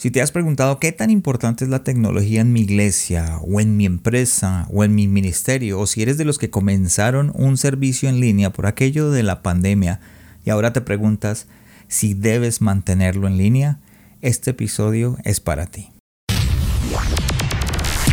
Si te has preguntado qué tan importante es la tecnología en mi iglesia o en mi empresa o en mi ministerio, o si eres de los que comenzaron un servicio en línea por aquello de la pandemia y ahora te preguntas si debes mantenerlo en línea, este episodio es para ti.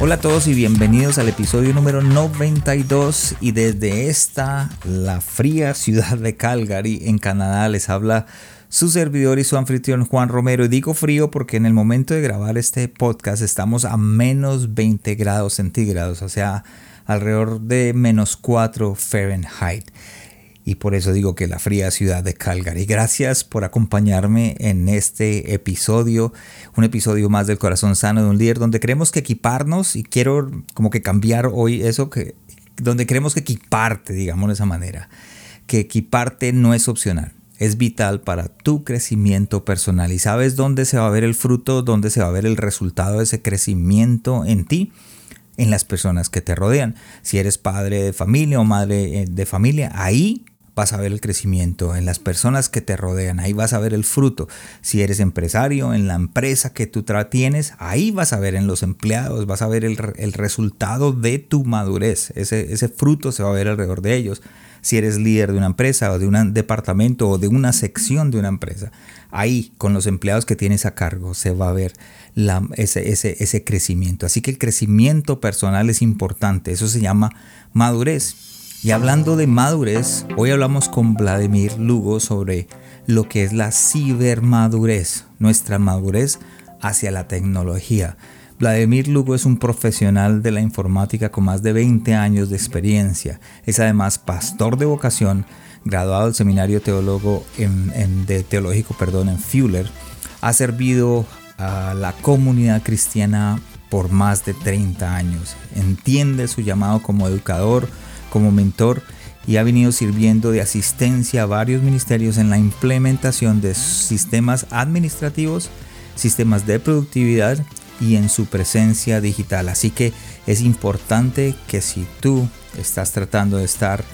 Hola a todos y bienvenidos al episodio número 92 y desde esta, la fría ciudad de Calgary en Canadá les habla su servidor y su anfitrión Juan Romero. Y digo frío porque en el momento de grabar este podcast estamos a menos 20 grados centígrados, o sea, alrededor de menos 4 Fahrenheit y por eso digo que la fría ciudad de Calgary. Gracias por acompañarme en este episodio, un episodio más del corazón sano de un líder donde queremos que equiparnos y quiero como que cambiar hoy eso que donde queremos que equiparte, digamos de esa manera, que equiparte no es opcional. Es vital para tu crecimiento personal. ¿Y sabes dónde se va a ver el fruto? ¿Dónde se va a ver el resultado de ese crecimiento en ti? en las personas que te rodean. Si eres padre de familia o madre eh, de familia, ahí vas a ver el crecimiento en las personas que te rodean, ahí vas a ver el fruto. Si eres empresario, en la empresa que tú tienes, ahí vas a ver en los empleados, vas a ver el, resultado de tu madurez. Ese, ese fruto se va a ver alrededor de ellos. Si eres líder de una empresa o de un departamento o de una sección de una empresa, ahí con los empleados que tienes a cargo se va a ver la, ese, ese, ese crecimiento. Así que el crecimiento personal es importante, eso se llama madurez. Y hablando de madurez, hoy hablamos con Vladimir Lugo sobre lo que es la cibermadurez, nuestra madurez hacia la tecnología. Vladimir Lugo es un profesional de la informática con más de 20 años de experiencia. Es además pastor de vocación, graduado del seminario teólogo de teológico perdón, en Fuller. Ha servido a la comunidad cristiana por más de 30 años. Entiende su llamado como educador, como mentor y ha venido sirviendo de asistencia a varios ministerios en la implementación de sistemas administrativos, sistemas de productividad y en su presencia digital. Así que es importante que si tú estás tratando de estar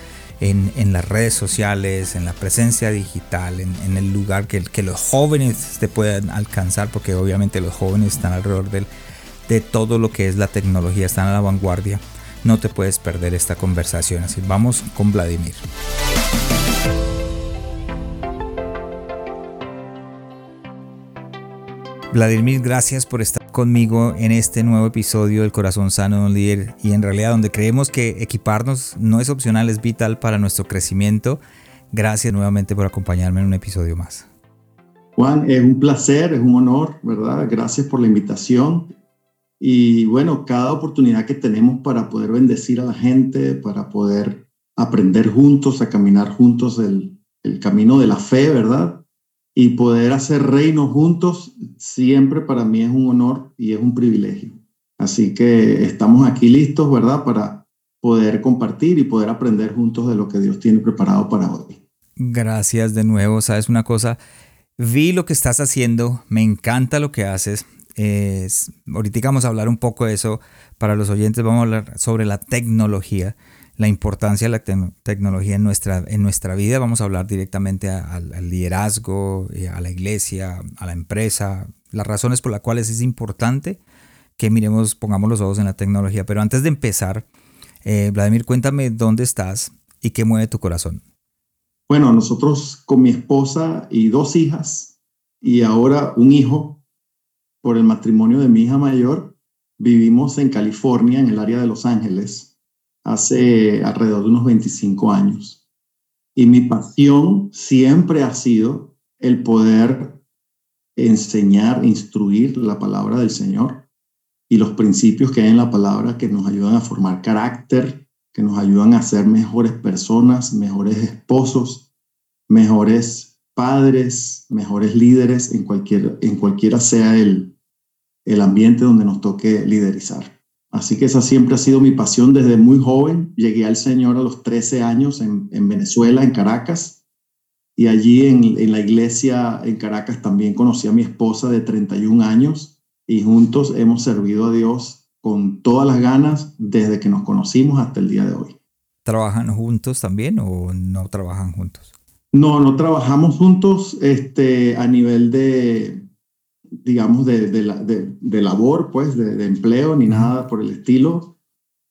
en, las redes sociales, en la presencia digital, en, el lugar que, los jóvenes te puedan alcanzar, porque obviamente los jóvenes están alrededor de todo lo que es la tecnología, están a la vanguardia no te puedes perder esta conversación. Así vamos con Vladimir. Vladimir, gracias por estar conmigo en este nuevo episodio del Corazón Sano de un Líder y en realidad donde creemos que equiparnos no es opcional, es vital para nuestro crecimiento. Gracias nuevamente por acompañarme en un episodio más. Juan, es un placer, es un honor, ¿verdad? Gracias por la invitación y bueno, cada oportunidad que tenemos para poder bendecir a la gente, para poder aprender juntos, a caminar juntos el, el camino de la fe, ¿verdad? Y poder hacer reino juntos, siempre para mí es un honor y es un privilegio. Así que estamos aquí listos, ¿verdad? Para poder compartir y poder aprender juntos de lo que Dios tiene preparado para hoy. Gracias de nuevo. Sabes una cosa, vi lo que estás haciendo, me encanta lo que haces ahorita vamos a hablar un poco de eso para los oyentes, vamos a hablar sobre la tecnología, la importancia de la tecnología en nuestra, en nuestra vida, vamos a hablar directamente al liderazgo, eh, a la iglesia, a la empresa, las razones por las cuales es importante que miremos, pongamos los ojos en la tecnología. Pero antes de empezar, eh, Vladimir, cuéntame dónde estás y qué mueve tu corazón. Bueno, nosotros con mi esposa y dos hijas y ahora un hijo por el matrimonio de mi hija mayor, vivimos en California, en el área de Los Ángeles, hace alrededor de unos 25 años. Y mi pasión siempre ha sido el poder enseñar, instruir la palabra del Señor y los principios que hay en la palabra que nos ayudan a formar carácter, que nos ayudan a ser mejores personas, mejores esposos, mejores padres, mejores líderes en, cualquier, en cualquiera sea el, el ambiente donde nos toque liderizar. Así que esa siempre ha sido mi pasión desde muy joven. Llegué al Señor a los 13 años en, Venezuela, en Caracas, y allí en, en, la iglesia en Caracas también conocí a mi esposa de 31 años y juntos hemos servido a Dios con todas las ganas desde que nos conocimos hasta el día de hoy. ¿Trabajan juntos también o no trabajan juntos? No, no trabajamos juntos este, a nivel de, digamos, de, de, labor, pues, de, empleo, ni nada por el estilo,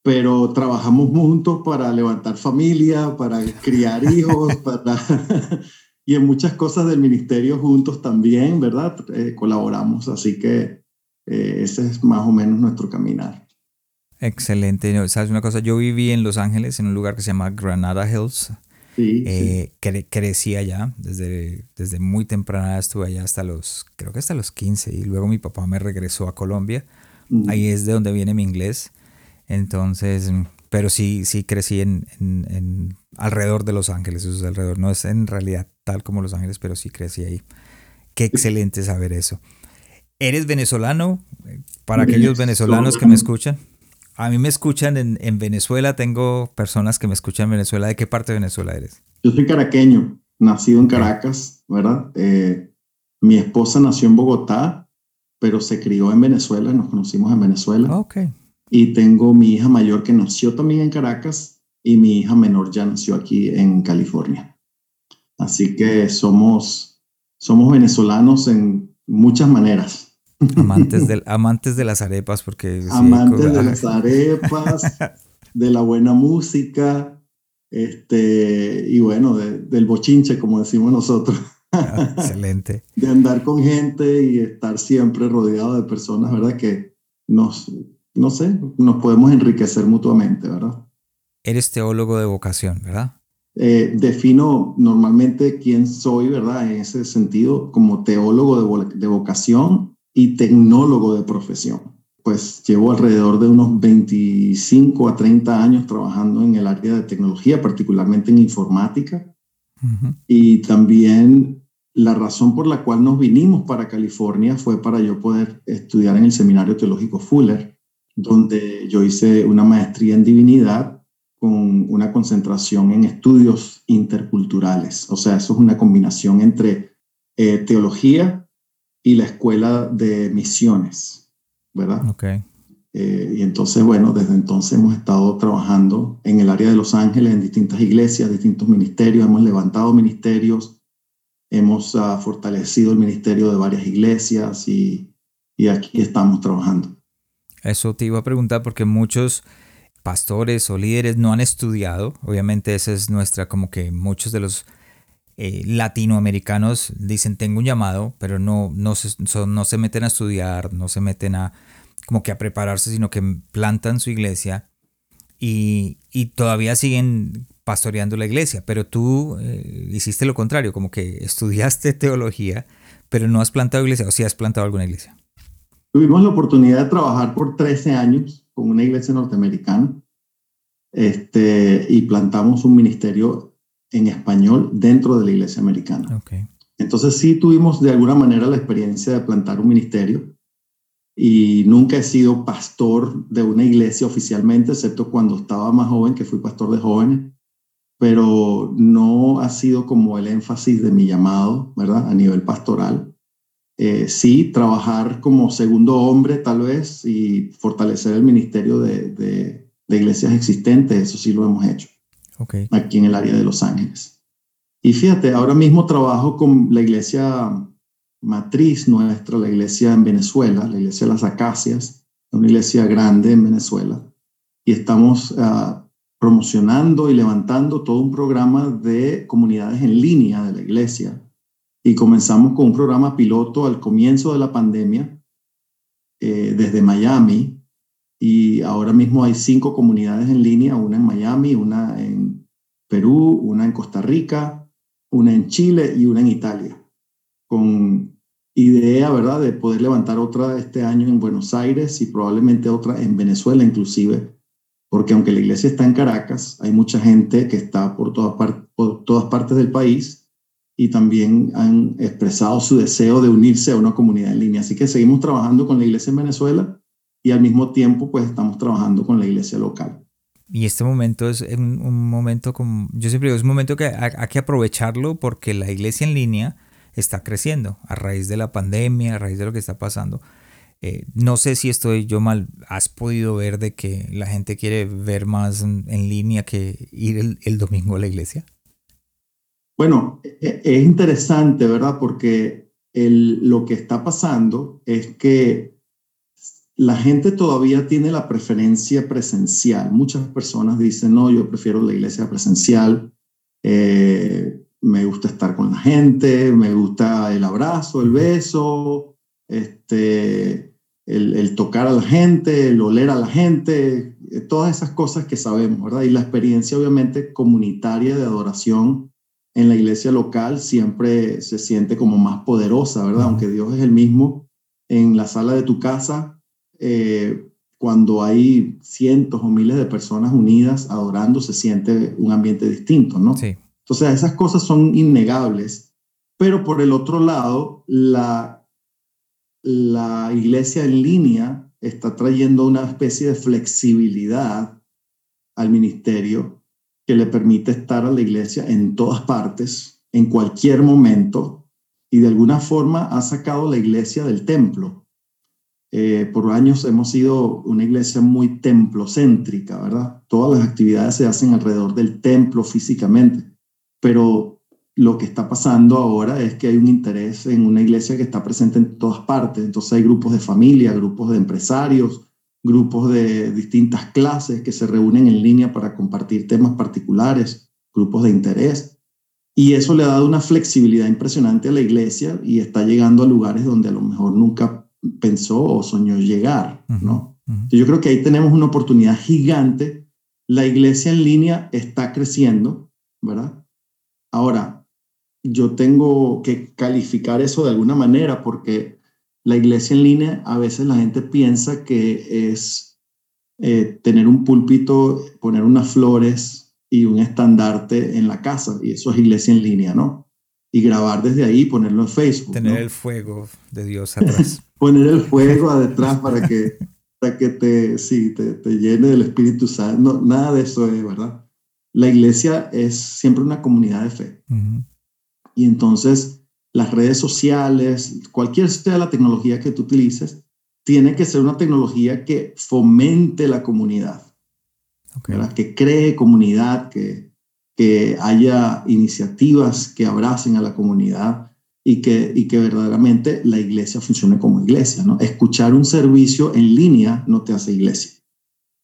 pero trabajamos juntos para levantar familia, para criar hijos, para... y en muchas cosas del ministerio juntos también, ¿verdad? Eh, colaboramos, así que eh, ese es más o menos nuestro caminar. Excelente. ¿Sabes una cosa? Yo viví en Los Ángeles, en un lugar que se llama Granada Hills. Eh, crecí allá, desde, desde muy temprana estuve allá hasta los, creo que hasta los 15 y luego mi papá me regresó a Colombia. Ahí es de donde viene mi inglés. Entonces, pero sí, sí crecí en, en, alrededor de Los Ángeles, eso es alrededor. No es en realidad tal como Los Ángeles, pero sí crecí ahí. Qué excelente saber eso. ¿Eres venezolano? Para aquellos venezolanos que me escuchan. A mí me escuchan en, en, Venezuela, tengo personas que me escuchan en Venezuela. ¿De qué parte de Venezuela eres? Yo soy caraqueño, nacido en Caracas, ¿verdad? Eh, mi esposa nació en Bogotá, pero se crió en Venezuela, nos conocimos en Venezuela. Ah, ok. Y tengo mi hija mayor que nació también en Caracas y mi hija menor ya nació aquí en California. Así que somos, somos venezolanos en muchas maneras. Amantes, del, amantes de las arepas, porque... amantes de las arepas, de la buena música, este, y bueno, del bochinche, como decimos nosotros. Ah, excelente. de andar con gente y estar siempre rodeado de personas, ¿verdad? Que nos, no sé, nos podemos enriquecer mutuamente, ¿verdad? Eres teólogo de vocación, ¿verdad? Eh, defino normalmente quién soy, ¿verdad? En ese sentido, como teólogo de, de vocación y tecnólogo de profesión. Pues llevo alrededor de unos 25 a 30 años trabajando en el área de tecnología, particularmente en informática. Y también la razón por la cual nos vinimos para California fue para yo poder estudiar en el Seminario Teológico Fuller, donde yo hice una maestría en divinidad con una concentración en estudios interculturales. O sea, eso es una combinación entre eh, teología y la escuela de misiones, ¿verdad? Ok. Eh, y entonces, bueno, desde entonces hemos estado trabajando en el área de Los Ángeles, en distintas iglesias, distintos ministerios, hemos levantado ministerios, hemos uh, fortalecido el ministerio de varias iglesias y, y aquí estamos trabajando. Eso te iba a preguntar porque muchos pastores o líderes no han estudiado, obviamente esa es nuestra, como que muchos de los eh, latinoamericanos dicen tengo un llamado, pero no, no, se, no se meten a estudiar, no se meten a como que a prepararse, sino que plantan su iglesia y, y todavía siguen pastoreando la iglesia. Pero tú eh, hiciste lo contrario, como que estudiaste teología, pero no has plantado iglesia, o si has plantado alguna iglesia. Tuvimos la oportunidad de trabajar por 13 años con una iglesia norteamericana este, y plantamos un ministerio en español dentro de la iglesia americana. Entonces sí tuvimos de alguna manera la experiencia de plantar un ministerio y nunca he sido pastor de una iglesia oficialmente, excepto cuando estaba más joven, que fui pastor de jóvenes, pero no ha sido como el énfasis de mi llamado, ¿verdad? A nivel pastoral. Eh, sí, trabajar como segundo hombre tal vez y fortalecer el ministerio de, de iglesias existentes, eso sí lo hemos hecho aquí en el área de Los Ángeles. Y fíjate, ahora mismo trabajo con la iglesia matriz nuestra, la iglesia en Venezuela, la iglesia de las Acacias, una iglesia grande en Venezuela, y estamos ah, promocionando y levantando todo un programa de comunidades en línea de la iglesia. Y comenzamos con un programa piloto al comienzo de la pandemia eh, desde Miami, y ahora mismo hay cinco comunidades en línea, una en Miami, una en Perú, una en Costa Rica, una en Chile y una en Italia, con idea, ¿verdad?, de poder levantar otra este año en Buenos Aires y probablemente otra en Venezuela inclusive, porque aunque la iglesia está en Caracas, hay mucha gente que está por todas, por todas partes del país y también han expresado su deseo de unirse a una comunidad en línea. Así que seguimos trabajando con la iglesia en Venezuela y al mismo tiempo pues estamos trabajando con la iglesia local. Y este momento es un, momento como, yo siempre digo, es un momento que hay, que aprovecharlo porque la iglesia en línea está creciendo a raíz de la pandemia, a raíz de lo que está pasando. Eh, no sé si estoy yo mal, ¿has podido ver de que la gente quiere ver más en, línea que ir el, domingo a la iglesia? Bueno, e, e, es interesante, ¿verdad? Porque el, lo que está pasando es que la gente todavía tiene la preferencia presencial. Muchas personas dicen, no, yo prefiero la iglesia presencial, eh, me gusta estar con la gente, me gusta el abrazo, el beso, este, el, tocar a la gente, el oler a la gente, eh, todas esas cosas que sabemos, ¿verdad? Y la experiencia obviamente comunitaria de adoración en la iglesia local siempre se siente como más poderosa, ¿verdad? Aunque Dios es el mismo en la sala de tu casa, eh, cuando hay cientos o miles de personas unidas adorando, se siente un ambiente distinto, ¿no? Sí. Entonces, esas cosas son innegables. Pero por el otro lado, la la iglesia en línea está trayendo una especie de flexibilidad al ministerio que le permite estar a la iglesia en todas partes, en cualquier momento, y de alguna forma ha sacado la iglesia del templo. Eh, por años hemos sido una iglesia muy templocéntrica, ¿verdad? Todas las actividades se hacen alrededor del templo físicamente, pero lo que está pasando ahora es que hay un interés en una iglesia que está presente en todas partes. Entonces hay grupos de familia, grupos de empresarios, grupos de distintas clases que se reúnen en línea para compartir temas particulares, grupos de interés. Y eso le ha dado una flexibilidad impresionante a la iglesia y está llegando a lugares donde a lo mejor nunca pensó o soñó llegar, ¿no? Yo creo que ahí tenemos una oportunidad gigante. La iglesia en línea está creciendo, ¿verdad? Ahora, yo tengo que calificar eso de alguna manera porque la iglesia en línea a veces la gente piensa que es eh, tener un púlpito, poner unas flores y un estandarte en la casa y eso es iglesia en línea, ¿no? Y grabar desde ahí ponerlo en Facebook. Tener el fuego de Dios atrás. poner el fuego detrás para que, para que te, sí, te, te llene del Espíritu Santo. nada de eso es, ¿verdad? La iglesia es siempre una comunidad de fe. Y entonces las redes sociales, cualquier sea la tecnología que tú utilices, tiene que ser una tecnología que fomente la comunidad, que cree comunidad, que, que haya iniciativas que abracen a la comunidad y que, y que verdaderamente la iglesia funcione como iglesia. ¿no? Escuchar un servicio en línea no te hace iglesia.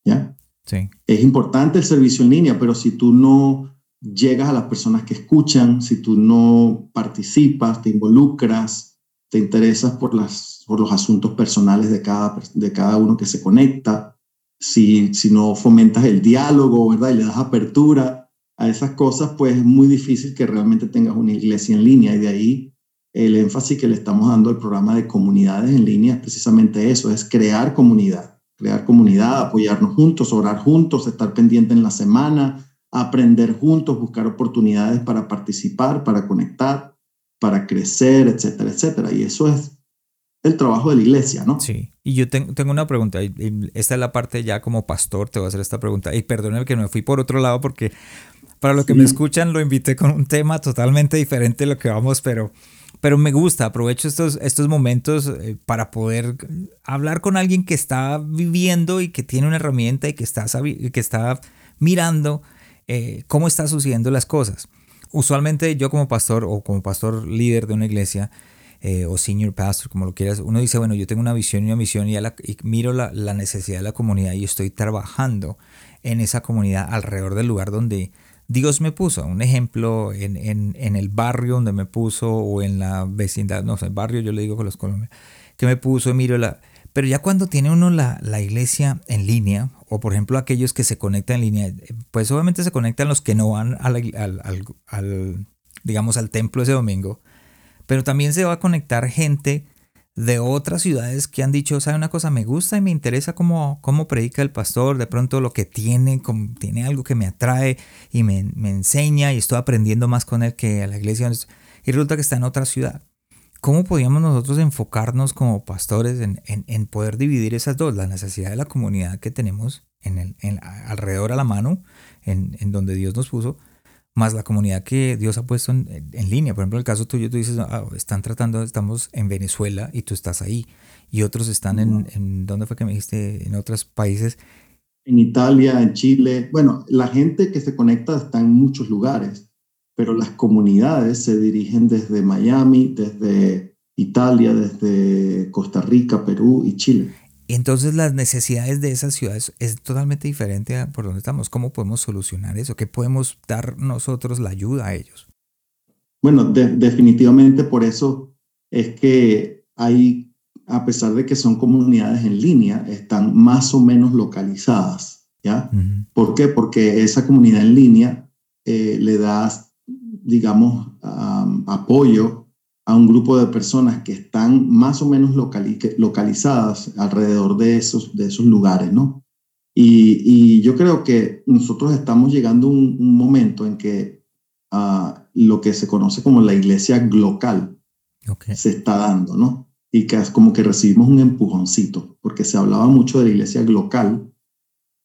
¿ya? Sí. Es importante el servicio en línea, pero si tú no llegas a las personas que escuchan, si tú no participas, te involucras, te interesas por, las, por los asuntos personales de cada, de cada uno que se conecta, si, si no fomentas el diálogo, ¿verdad? Y le das apertura a esas cosas, pues es muy difícil que realmente tengas una iglesia en línea. Y de ahí el énfasis que le estamos dando al programa de comunidades en línea es precisamente eso, es crear comunidad, crear comunidad, apoyarnos juntos, orar juntos, estar pendiente en la semana, aprender juntos, buscar oportunidades para participar, para conectar, para crecer, etcétera, etcétera. Y eso es el trabajo de la iglesia, ¿no? Sí. Y yo tengo, tengo una pregunta, y esta es la parte ya como pastor, te voy a hacer esta pregunta. Y perdóneme que me fui por otro lado porque para los que me escuchan lo invité con un tema totalmente diferente de lo que vamos, pero, pero me gusta, aprovecho estos, estos momentos eh, para poder hablar con alguien que está viviendo y que tiene una herramienta y que está, que está mirando eh, cómo está sucediendo las cosas. Usualmente yo como pastor o como pastor líder de una iglesia eh, o senior pastor, como lo quieras, uno dice, bueno, yo tengo una visión y una misión y, miro la, necesidad de la comunidad y estoy trabajando en esa comunidad alrededor del lugar donde Dios me puso. Un ejemplo, en, en, el barrio donde me puso o en la vecindad, no sé, el barrio yo le digo con los colombianos, que me puso, miro la, pero ya cuando tiene uno la, iglesia en línea, o por ejemplo aquellos que se conectan en línea, pues obviamente se conectan los que no van al, digamos, al templo ese domingo, pero también se va a conectar gente de otras ciudades que han dicho, sabe una cosa, me gusta y me interesa cómo, cómo predica el pastor, de pronto lo que tiene, tiene algo que me atrae y me, me enseña y estoy aprendiendo más con él que a la iglesia. y resulta que está en otra ciudad. ¿Cómo podíamos nosotros enfocarnos como pastores en, poder dividir esas dos? La necesidad de la comunidad que tenemos en el, alrededor a la mano, en, donde Dios nos puso, más la comunidad que Dios ha puesto en, línea. Por ejemplo, en el caso tuyo, tú dices, ah, están tratando, estamos en Venezuela y tú estás ahí. Y otros están en, en, ¿dónde fue que me dijiste? En otros países. En Italia, en Chile. Bueno, la gente que se conecta está en muchos lugares pero las comunidades se dirigen desde Miami, desde Italia, desde Costa Rica, Perú y Chile. Entonces las necesidades de esas ciudades es totalmente diferente a por donde estamos. ¿Cómo podemos solucionar eso? ¿Qué podemos dar nosotros la ayuda a ellos? Bueno, definitivamente por eso es que hay, a pesar de que son comunidades en línea, están más o menos localizadas. ¿ya? ¿Por qué? Porque esa comunidad en línea eh, le da digamos, apoyo a un grupo de personas que están más o menos localizadas alrededor de esos, de esos lugares, ¿no? Y, yo creo que nosotros estamos llegando a un, momento en que ah, lo que se conoce como la iglesia local se está dando, ¿no? Y que es como que recibimos un empujoncito, porque se hablaba mucho de la iglesia local,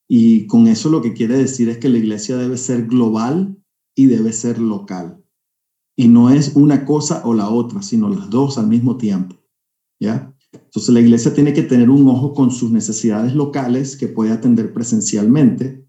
y con eso lo que quiere decir es que la iglesia debe ser global y debe ser local. Y no es una cosa o la otra, sino las dos al mismo tiempo. ¿Ya? Entonces la iglesia tiene que tener un ojo con sus necesidades locales que puede atender presencialmente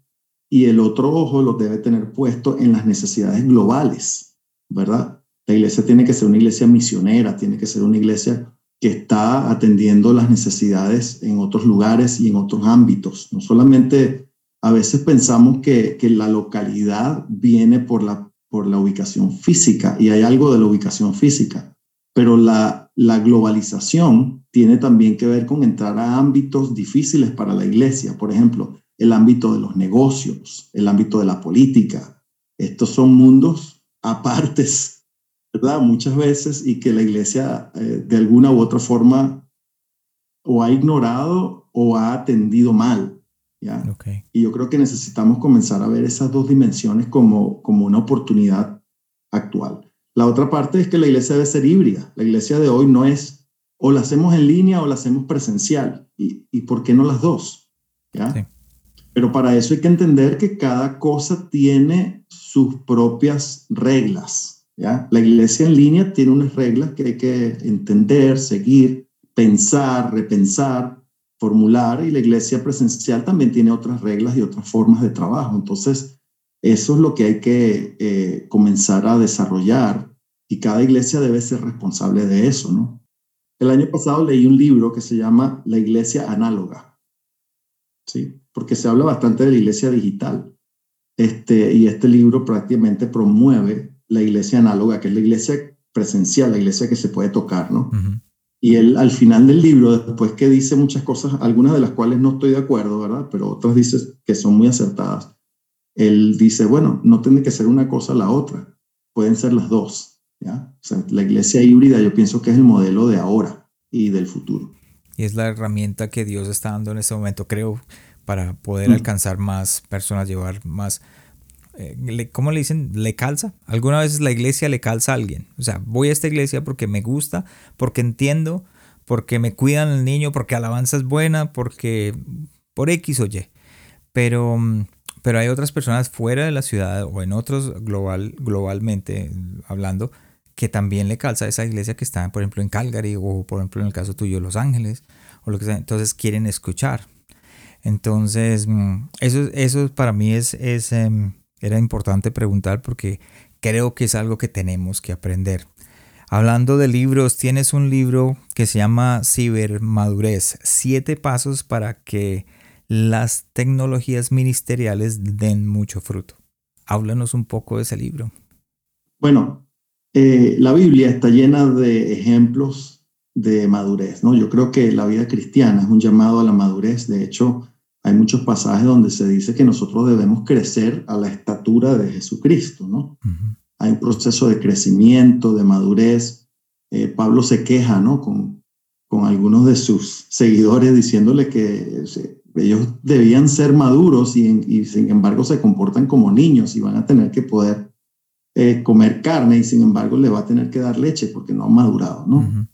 y el otro ojo lo debe tener puesto en las necesidades globales, ¿verdad? La iglesia tiene que ser una iglesia misionera, tiene que ser una iglesia que está atendiendo las necesidades en otros lugares y en otros ámbitos, no solamente a veces pensamos que, la localidad viene por la, por la ubicación física y hay algo de la ubicación física, pero la, la globalización tiene también que ver con entrar a ámbitos difíciles para la iglesia, por ejemplo, el ámbito de los negocios, el ámbito de la política. Estos son mundos apartes, ¿verdad? Muchas veces y que la iglesia eh, de alguna u otra forma o ha ignorado o ha atendido mal. Y yo creo que necesitamos comenzar a ver esas dos dimensiones como, como una oportunidad actual. La otra parte es que la iglesia debe ser híbrida. La iglesia de hoy no es o la hacemos en línea o la hacemos presencial. ¿Y, y por qué no las dos? ¿Ya? Pero para eso hay que entender que cada cosa tiene sus propias reglas. ¿ya? La iglesia en línea tiene unas reglas que hay que entender, seguir, pensar, repensar formular y la iglesia presencial también tiene otras reglas y otras formas de trabajo. Entonces, eso es lo que hay que eh, comenzar a desarrollar y cada iglesia debe ser responsable de eso, ¿no? El año pasado leí un libro que se llama La Iglesia Análoga, ¿sí? Porque se habla bastante de la iglesia digital. Este, y este libro prácticamente promueve la iglesia análoga, que es la iglesia presencial, la iglesia que se puede tocar, ¿no? Y él al final del libro, después que dice muchas cosas, algunas de las cuales no estoy de acuerdo, ¿verdad? Pero otras dice que son muy acertadas. Él dice, bueno, no tiene que ser una cosa la otra, pueden ser las dos. ¿ya? O sea, la iglesia híbrida yo pienso que es el modelo de ahora y del futuro. Y es la herramienta que Dios está dando en este momento, creo, para poder mm. alcanzar más personas, llevar más ¿cómo le dicen? ¿Le calza? Alguna vez la iglesia le calza a alguien. O sea, voy a esta iglesia porque me gusta, porque entiendo, porque me cuidan el niño, porque alabanza es buena, porque por X o Y. Pero, pero hay otras personas fuera de la ciudad o en otros global, globalmente hablando que también le calza a esa iglesia que está, por ejemplo, en Calgary o, por ejemplo, en el caso tuyo, Los Ángeles o lo que sea. Entonces quieren escuchar. Entonces, mm, eso, eso para mí es, es em, era importante preguntar porque creo que es algo que tenemos que aprender. Hablando de libros, tienes un libro que se llama Cibermadurez, siete pasos para que las tecnologías ministeriales den mucho fruto. Háblanos un poco de ese libro. Bueno, eh, la Biblia está llena de ejemplos de madurez, ¿no? Yo creo que la vida cristiana es un llamado a la madurez. De hecho, hay muchos pasajes donde se dice que nosotros debemos crecer a la estatura de Jesucristo, ¿no? Hay un proceso de crecimiento, de madurez. Eh, Pablo se queja, ¿no? Con, con algunos de sus seguidores diciéndole que ellos debían ser maduros y, sin embargo se comportan como niños y van a tener que poder eh, comer carne y sin embargo le va a tener que dar leche porque no ha madurado, ¿no?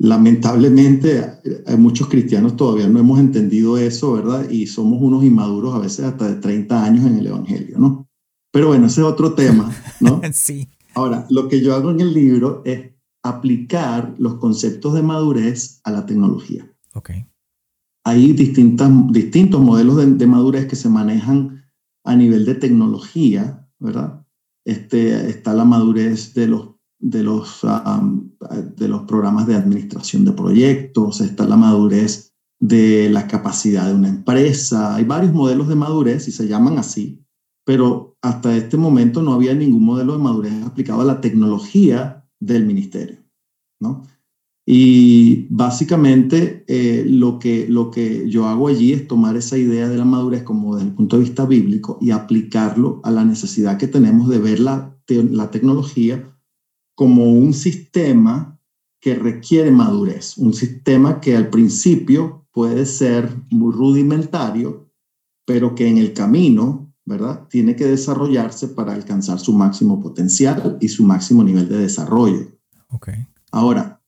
Lamentablemente, hay muchos cristianos todavía no hemos entendido eso, ¿verdad? Y somos unos inmaduros a veces hasta de 30 años en el Evangelio, ¿no? Pero bueno, ese es otro tema, ¿no? sí. Ahora, lo que yo hago en el libro es aplicar los conceptos de madurez a la tecnología. Ok. Hay distintas, distintos modelos de, madurez que se manejan a nivel de tecnología, ¿verdad? Este, está la madurez de los, de, los, de los programas de administración de proyectos, está la madurez de la capacidad de una empresa. Hay varios modelos de madurez y se llaman así, pero hasta este momento no había ningún modelo de madurez aplicado a la tecnología del ministerio, ¿no? Y básicamente eh, lo, que, lo que yo hago allí es tomar esa idea de la madurez como desde el punto de vista bíblico y aplicarlo a la necesidad que tenemos de ver la, la tecnología como un sistema que requiere madurez, un sistema que al principio puede ser muy rudimentario, pero que en el camino, ¿verdad? Tiene que desarrollarse para alcanzar su máximo potencial y su máximo nivel de desarrollo. Okay. Ahora,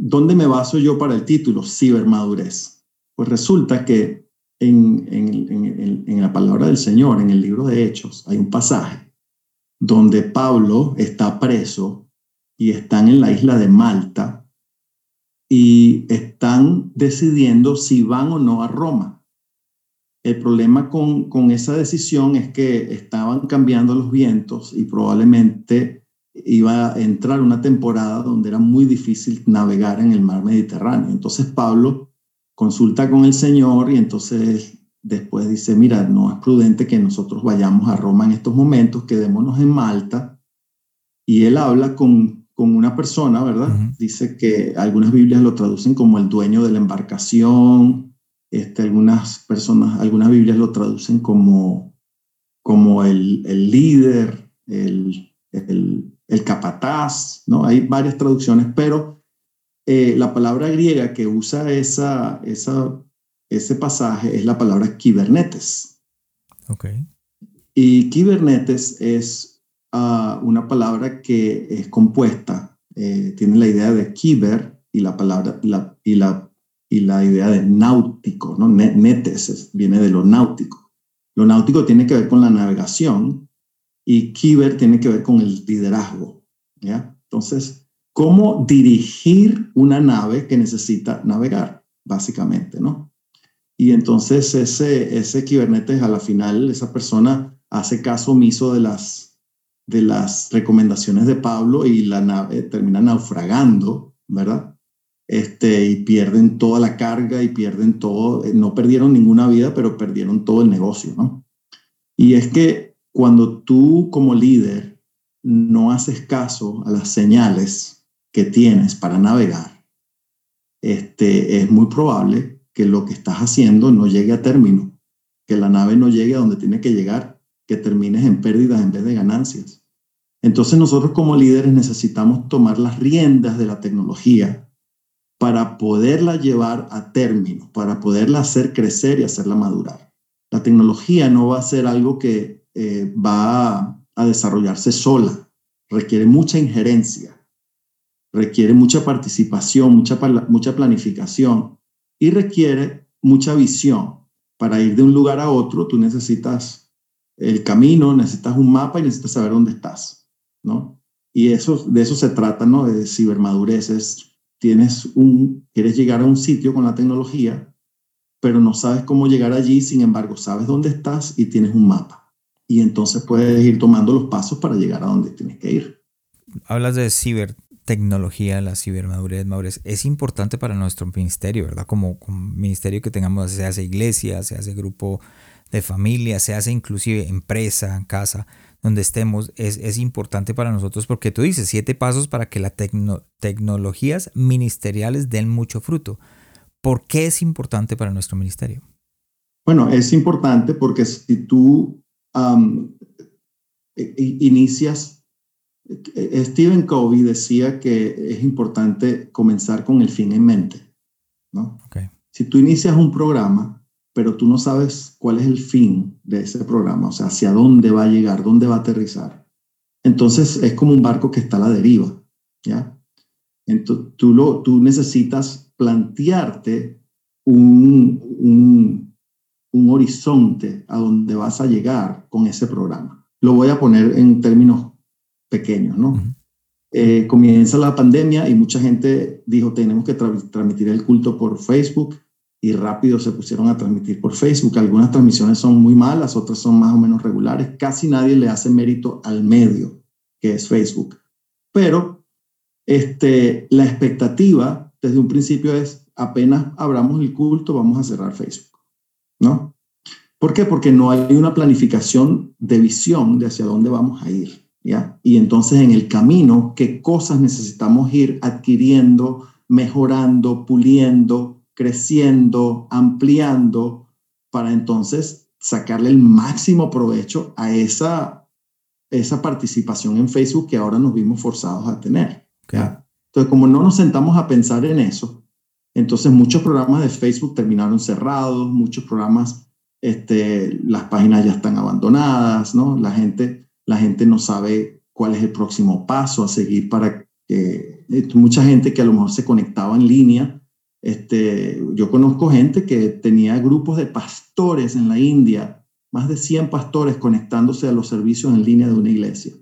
¿Dónde me baso yo para el título? Cibermadurez. Pues resulta que en, en, la palabra del Señor, en el libro de Hechos, hay un pasaje donde Pablo está preso y están en la isla de Malta y están decidiendo si van o no a Roma. El problema con, con esa decisión es que estaban cambiando los vientos y probablemente iba a entrar una temporada donde era muy difícil navegar en el mar Mediterráneo. Entonces Pablo consulta con el Señor y entonces después dice, mira, no es prudente que nosotros vayamos a Roma en estos momentos, quedémonos en Malta. Y él habla con, con una persona, ¿verdad? Dice que algunas Biblias lo traducen como el dueño de la embarcación, este, algunas personas, algunas Biblias lo traducen como, como el, el líder, el, el, el capataz, ¿no? Hay varias traducciones, pero eh, la palabra griega que usa esa, esa, ese pasaje es la palabra kibernetes. Ok. Y kibernetes es ah, una palabra que es compuesta, eh, tiene la idea de kiber y la palabra la, y, la, y la idea de náutico, ¿no? Netes viene de lo náutico. Lo náutico tiene que ver con la navegación y Kiber tiene que ver con el liderazgo. ¿ya? Entonces, ¿cómo dirigir una nave que necesita navegar, básicamente, ¿no? Y entonces ese, ese Kubernetes a la final, esa persona hace caso omiso de las, de las recomendaciones de Pablo y la nave termina naufragando, ¿verdad? Este, y pierden toda la carga y pierden todo, no perdieron ninguna vida, pero perdieron todo el negocio, ¿no? Y es que cuando tú como líder no haces caso a las señales que tienes para navegar, este, es muy probable que lo que estás haciendo no llegue a término, que la nave no llegue a donde tiene que llegar, que termines en pérdidas en vez de ganancias. Entonces nosotros como líderes necesitamos tomar las riendas de la tecnología para poderla llevar a término, para poderla hacer crecer y hacerla madurar. La tecnología no va a ser algo que eh, va a desarrollarse sola, requiere mucha injerencia, requiere mucha participación, mucha, mucha planificación y requiere mucha visión. Para ir de un lugar a otro, tú necesitas el camino, necesitas un mapa y necesitas saber dónde estás, ¿no? Y eso, de eso se trata, ¿no? De cibermadurez. tienes un, quieres llegar a un sitio con la tecnología, pero no sabes cómo llegar allí, sin embargo, sabes dónde estás y tienes un mapa y entonces puedes ir tomando los pasos para llegar a donde tienes que ir. Hablas de cibertecnología, la cibermadurez, madurez. Es importante para nuestro ministerio, ¿verdad? Como, ministerio que tengamos, se hace iglesia, se hace grupo de familia, se hace inclusive empresa, casa, donde estemos, es, es importante para nosotros porque tú dices siete pasos para que las tecnologías ministeriales den mucho fruto. ¿Por qué es importante para nuestro ministerio? Bueno, es importante porque si tú inicias, eh, Stephen Covey decía que es importante comenzar con el fin en mente. ¿no? Si tú inicias un programa, pero tú no sabes cuál es el fin de ese programa, o sea, hacia dónde va a llegar, dónde va a aterrizar, entonces es como un barco que está a la deriva, ¿ya? Entonces tú, lo, tú necesitas plantearte un, un, un horizonte a donde vas a llegar con ese programa. Lo voy a poner en términos pequeños, ¿no? Eh, comienza la pandemia y mucha gente dijo, tenemos que transmitir el culto por Facebook y rápido se pusieron a transmitir por Facebook. Algunas transmisiones son muy malas, otras son más o menos regulares. Casi nadie le hace mérito al medio, que es Facebook. Pero este, la expectativa desde un principio es, apenas abramos el culto, vamos a cerrar Facebook, ¿no? ¿Por qué? Porque no hay una planificación de visión de hacia dónde vamos a ir. Y entonces en el camino, ¿qué cosas necesitamos ir adquiriendo, mejorando, puliendo, creciendo, ampliando, para entonces sacarle el máximo provecho a esa, esa participación en Facebook que ahora nos vimos forzados a tener? Entonces, como no nos sentamos a pensar en eso, entonces muchos programas de Facebook terminaron cerrados, muchos programas, este, las páginas ya están abandonadas, ¿no? La gente la gente no sabe cuál es el próximo paso a seguir para que eh, mucha gente que a lo mejor se conectaba en línea. Este, yo conozco gente que tenía grupos de pastores en la India, más de 100 pastores conectándose a los servicios en línea de una iglesia.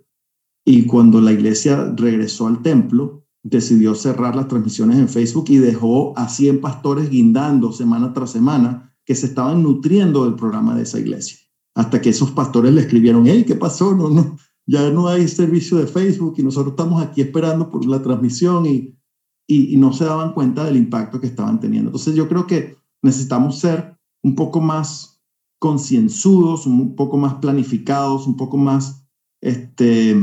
Y cuando la iglesia regresó al templo, decidió cerrar las transmisiones en Facebook y dejó a 100 pastores guindando semana tras semana que se estaban nutriendo del programa de esa iglesia hasta que esos pastores le escribieron, hey, ¿qué pasó? No, no, ya no hay servicio de Facebook y nosotros estamos aquí esperando por la transmisión y, y, no se daban cuenta del impacto que estaban teniendo. Entonces yo creo que necesitamos ser un poco más concienzudos, un poco más planificados, un poco más, este,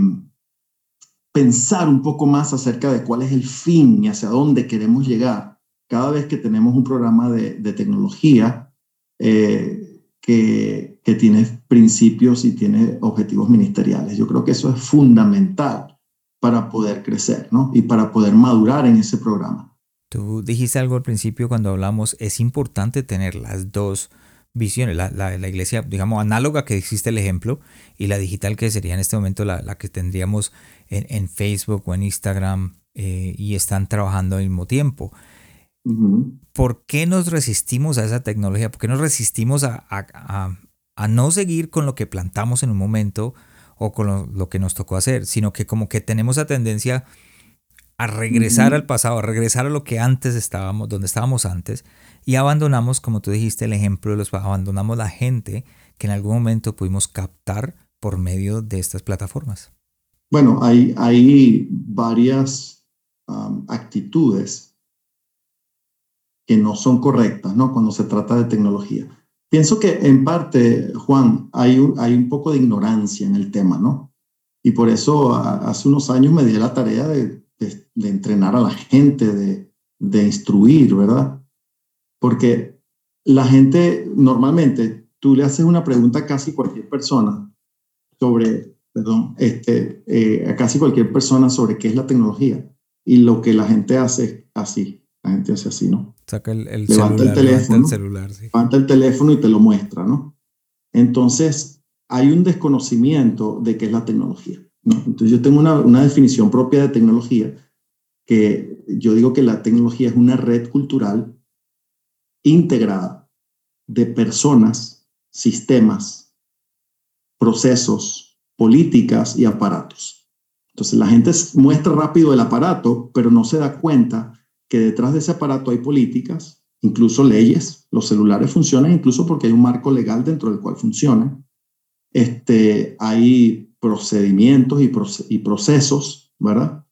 pensar un poco más acerca de cuál es el fin y hacia dónde queremos llegar cada vez que tenemos un programa de, tecnología eh, que, tiene principios y tiene objetivos ministeriales. Yo creo que eso es fundamental para poder crecer ¿no? y para poder madurar en ese programa. Tú dijiste algo al principio cuando hablamos, es importante tener las dos visiones, la, la, la, iglesia, digamos, análoga que existe el ejemplo y la digital que sería en este momento la, la que tendríamos en, en, Facebook o en Instagram eh, y están trabajando al mismo tiempo. ¿Por qué nos resistimos a esa tecnología? ¿Por qué nos resistimos a, a, a no seguir con lo que plantamos en un momento o con lo, que nos tocó hacer, sino que como que tenemos la tendencia a regresar al pasado, a regresar a lo que antes estábamos, donde estábamos antes, y abandonamos, como tú dijiste, el ejemplo de los abandonamos la gente que en algún momento pudimos captar por medio de estas plataformas. Bueno, hay, hay varias actitudes que no son correctas, ¿no? Cuando se trata de tecnología. Pienso que en parte, Juan, hay un, hay un poco de ignorancia en el tema, ¿no? Y por eso hace unos años me di la tarea de, de, entrenar a la gente, de, de instruir, ¿verdad? Porque la gente, normalmente, tú le haces una pregunta a casi cualquier persona sobre, perdón, este, eh, a casi cualquier persona sobre qué es la tecnología. Y lo que la gente hace así, la gente hace así, ¿no? Saca el, el levanta celular, el teléfono, el celular, levanta el teléfono y te lo muestra, ¿no? Entonces, hay un desconocimiento de qué es la tecnología. ¿no? Entonces, yo tengo una, una definición propia de tecnología que yo digo que la tecnología es una red cultural integrada de personas, sistemas, procesos, políticas y aparatos. Entonces la gente muestra rápido el aparato, pero no se da cuenta que detrás de ese aparato hay políticas, incluso leyes. Los celulares funcionan incluso porque hay un marco legal dentro del cual funcionan. Este, hay procedimientos y, procesos, ¿verdad?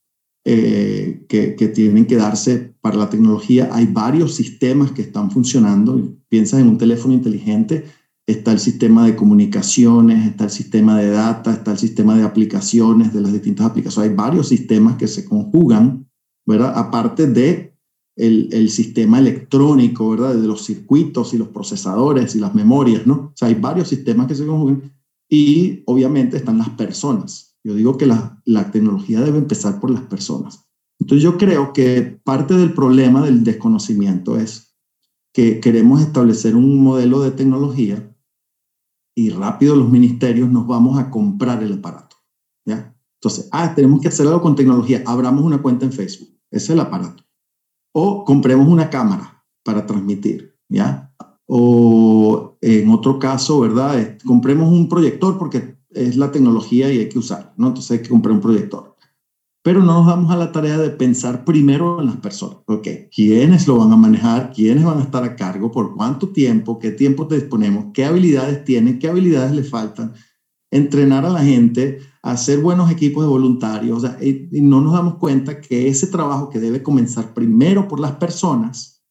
Eh, que, que, tienen que darse para la tecnología. Hay varios sistemas que están funcionando. Piensas en un teléfono inteligente, está el sistema de comunicaciones, está el sistema de data, está el sistema de aplicaciones, de las distintas aplicaciones. Hay varios sistemas que se conjugan, ¿verdad? Aparte de el, sistema electrónico, ¿verdad? De los circuitos y los procesadores y las memorias, ¿no? O sea, hay varios sistemas que se conjugan y obviamente están las personas. Yo digo que la, tecnología debe empezar por las personas. Entonces yo creo que parte del problema del desconocimiento es que queremos establecer un modelo de tecnología y rápido los ministerios nos vamos a comprar el aparato, ¿ya? Entonces, ah, tenemos que hacer algo con tecnología, abramos una cuenta en Facebook, es el aparato. O compremos una cámara para transmitir, ¿ya? O en otro caso, ¿verdad? Compremos un proyector porque es la tecnología y hay que usar, ¿no? Entonces hay que comprar un proyector. Pero no nos damos a la tarea de pensar primero en las personas. Ok, ¿quiénes lo van a manejar? ¿Quiénes van a estar a cargo? ¿Por cuánto tiempo? ¿Qué tiempo te disponemos? ¿Qué habilidades tienen? ¿Qué habilidades le faltan? Entrenar a la gente, hacer buenos equipos de voluntarios. y, no nos damos cuenta que ese trabajo que debe comenzar primero por las personas,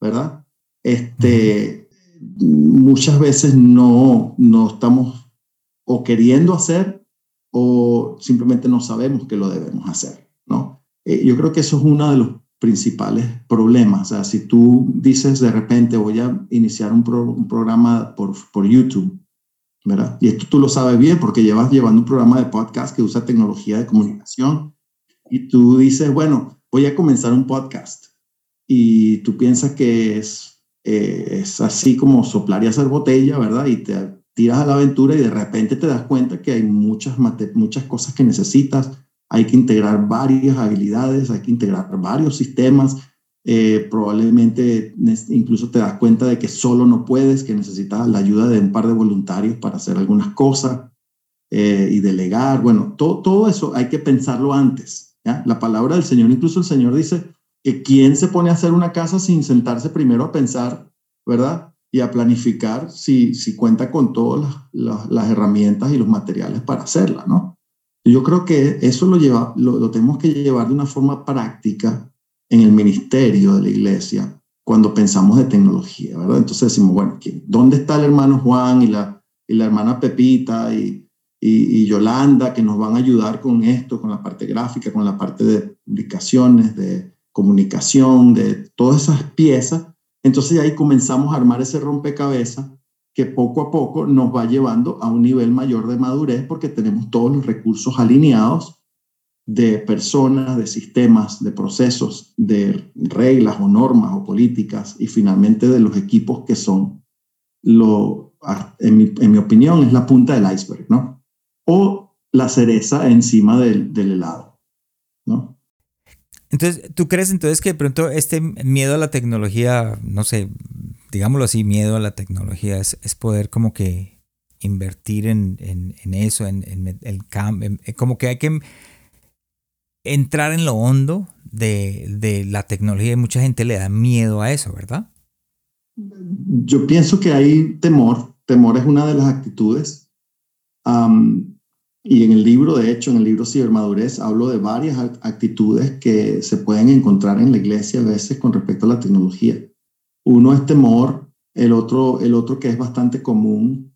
¿verdad? Este, muchas veces no, no estamos o queriendo hacer o simplemente no sabemos que lo debemos hacer, ¿no? Eh, yo creo que eso es uno de los principales problemas. O sea, si tú dices de repente voy a iniciar un, un programa por, por YouTube, ¿verdad? Y esto tú lo sabes bien porque llevas llevando un programa de podcast que usa tecnología de comunicación y tú dices, bueno, voy a comenzar un podcast y tú piensas que es, eh, es así como soplar y hacer botella, ¿verdad? Y te tiras a la aventura y de repente te das cuenta que hay muchas, muchas cosas que necesitas, hay que integrar varias habilidades, hay que integrar varios sistemas, eh, probablemente incluso te das cuenta de que solo no puedes, que necesitas la ayuda de un par de voluntarios para hacer algunas cosas eh, y delegar. Bueno, todo, todo eso hay que pensarlo antes. La palabra del Señor, incluso el Señor dice que quién se pone a hacer una casa sin sentarse primero a pensar, ¿verdad? y a planificar si, si cuenta con todas las, herramientas y los materiales para hacerla, ¿no? Yo creo que eso lo, lleva, lo, tenemos que llevar de una forma práctica en el ministerio de la iglesia cuando pensamos de tecnología, ¿verdad? Entonces decimos, bueno, ¿dónde está el hermano Juan y la, y la hermana Pepita y, y, y, Yolanda que nos van a ayudar con esto, con la parte gráfica, con la parte de publicaciones, de comunicación, de todas esas piezas entonces ahí comenzamos a armar ese rompecabezas que poco a poco nos va llevando a un nivel mayor de madurez porque tenemos todos los recursos alineados de personas, de sistemas, de procesos, de reglas o normas o políticas y finalmente de los equipos que son, lo, en, mi, en mi opinión, es la punta del iceberg, ¿no? O la cereza encima del, del helado, ¿no? Entonces, ¿tú crees entonces que de pronto este miedo a la tecnología, no sé, digámoslo así, miedo a la tecnología es, es poder como que invertir en, en, en eso, en, en el cambio, como que hay que entrar en lo hondo de, de, la tecnología y mucha gente le da miedo a eso, ¿verdad? Yo pienso que hay temor, temor es una de las actitudes. Y en el libro, de hecho, en el libro Cibermadurez, hablo de varias actitudes que se pueden encontrar en la iglesia a veces con respecto a la tecnología. Uno es temor, el otro, el otro que es bastante común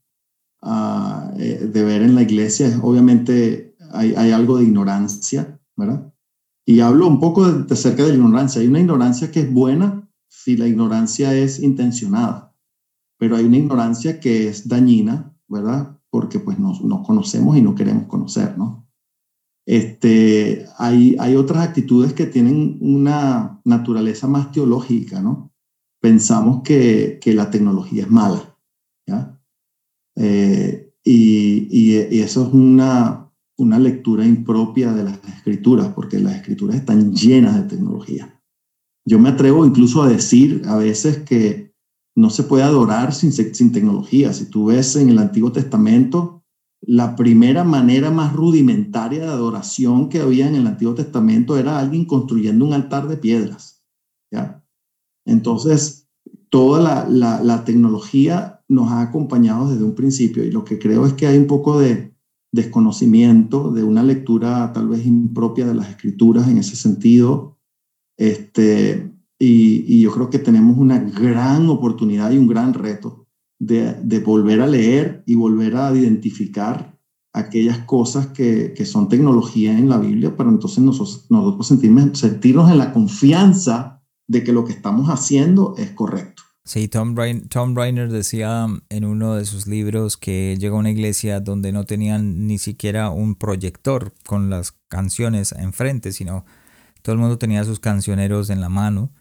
uh, de ver en la iglesia es obviamente hay, hay, algo de ignorancia, ¿verdad? Y hablo un poco de, de cerca de la ignorancia. Hay una ignorancia que es buena si la ignorancia es intencionada, pero hay una ignorancia que es dañina, ¿verdad? porque pues nos, conocemos y no queremos conocer, ¿no? Este, hay, hay otras actitudes que tienen una naturaleza más teológica, ¿no? Pensamos que, que la tecnología es mala, ¿ya? Eh, y, y, eso es una, una lectura impropia de las escrituras, porque las escrituras están llenas de tecnología. Yo me atrevo incluso a decir a veces que no se puede adorar sin, sin tecnología. Si tú ves en el Antiguo Testamento, la primera manera más rudimentaria de adoración que había en el Antiguo Testamento era alguien construyendo un altar de piedras. Entonces, toda la, la, tecnología nos ha acompañado desde un principio y lo que creo es que hay un poco de desconocimiento, de una lectura tal vez impropia de las escrituras en ese sentido. Este, y, yo creo que tenemos una gran oportunidad y un gran reto de, volver a leer y volver a identificar aquellas cosas que, que, son tecnología en la Biblia para entonces nosotros, nosotros sentirnos, sentirnos en la confianza de que lo que estamos haciendo es correcto. Sí, Tom, Reiner, Tom Reiner decía en uno de sus libros que llegó a una iglesia donde no tenían ni siquiera un proyector con las canciones enfrente, sino todo el mundo tenía sus cancioneros en la mano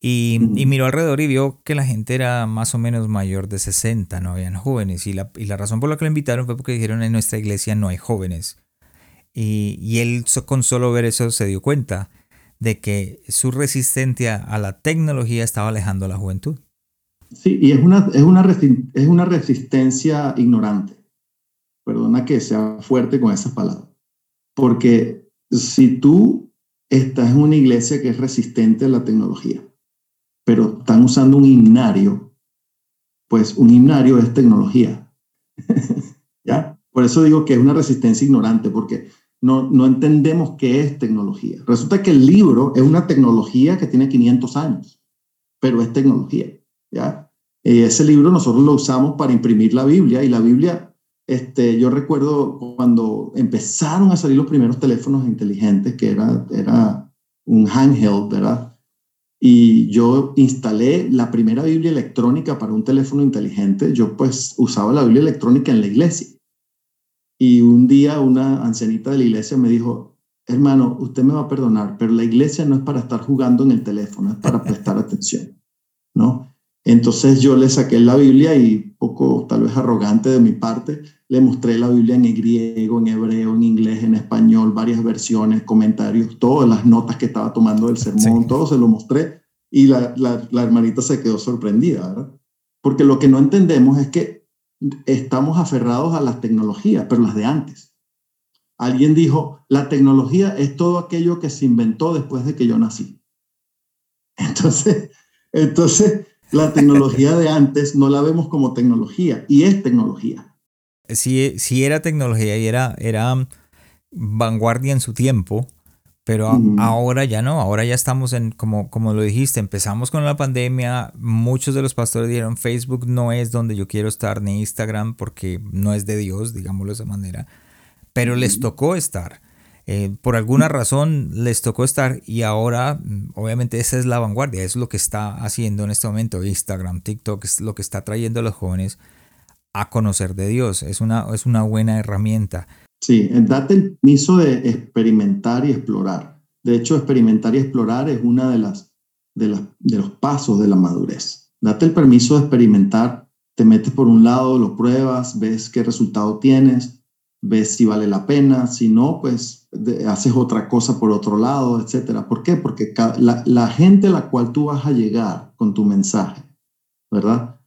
y, miró alrededor y vio que la gente era más o menos mayor de 60, no habían jóvenes. Y la, y la razón por la que lo invitaron fue porque dijeron en nuestra iglesia no hay jóvenes. Y, él con solo ver eso se dio cuenta de que su resistencia a la tecnología estaba alejando a la juventud. Sí, y es una, es una, es una resistencia ignorante. Perdona que sea fuerte con esas palabras. Porque si tú estás en una iglesia que es resistente a la tecnología, pero están usando un himnario, pues un himnario es tecnología. ¿Ya? Por eso digo que es una resistencia ignorante, porque no, no entendemos qué es tecnología. Resulta que el libro es una tecnología que tiene 500 años, pero es tecnología, Y ese libro nosotros lo usamos para imprimir la Biblia y la Biblia, este, yo recuerdo cuando empezaron a salir los primeros teléfonos inteligentes, que era, era un handheld, ¿verdad? Y yo instalé la primera Biblia electrónica para un teléfono inteligente. Yo pues usaba la Biblia electrónica en la iglesia. Y un día una ancianita de la iglesia me dijo, hermano, usted me va a perdonar, pero la iglesia no es para estar jugando en el teléfono, es para prestar atención, ¿no? Entonces yo le saqué la Biblia y poco tal vez arrogante de mi parte, le mostré la Biblia en griego, en hebreo, en inglés, en español, varias versiones, comentarios, todas las notas que estaba tomando del sermón, todo se lo mostré y la, la, la hermanita se quedó sorprendida, ¿verdad? Porque lo que no entendemos es que estamos aferrados a las tecnologías, pero las de antes. Alguien dijo, la tecnología es todo aquello que se inventó después de que yo nací. Entonces, entonces la tecnología de antes no la vemos como tecnología y es tecnología. Sí, sí era tecnología y era, era vanguardia en su tiempo, pero ahora ya no, ahora ya estamos en, como, como lo dijiste, empezamos con la pandemia, muchos de los pastores dijeron Facebook no es donde yo quiero estar, ni Instagram, porque no es de Dios, digámoslo de esa manera, pero les tocó estar. Eh, por alguna razón les tocó estar y ahora obviamente esa es la vanguardia, es lo que está haciendo en este momento Instagram, TikTok, es lo que está trayendo a los jóvenes a conocer de Dios, es una, es una buena herramienta. Sí, date el permiso de experimentar y explorar. De hecho, experimentar y explorar es una de las de, de los pasos de la madurez. Date el permiso de experimentar, te metes por un lado, lo pruebas, ves qué resultado tienes, ves si vale la pena, si no, pues haces otra cosa por otro lado, etcétera. ¿Por qué? Porque la, gente a la cual tú vas a llegar con tu mensaje, ¿verdad?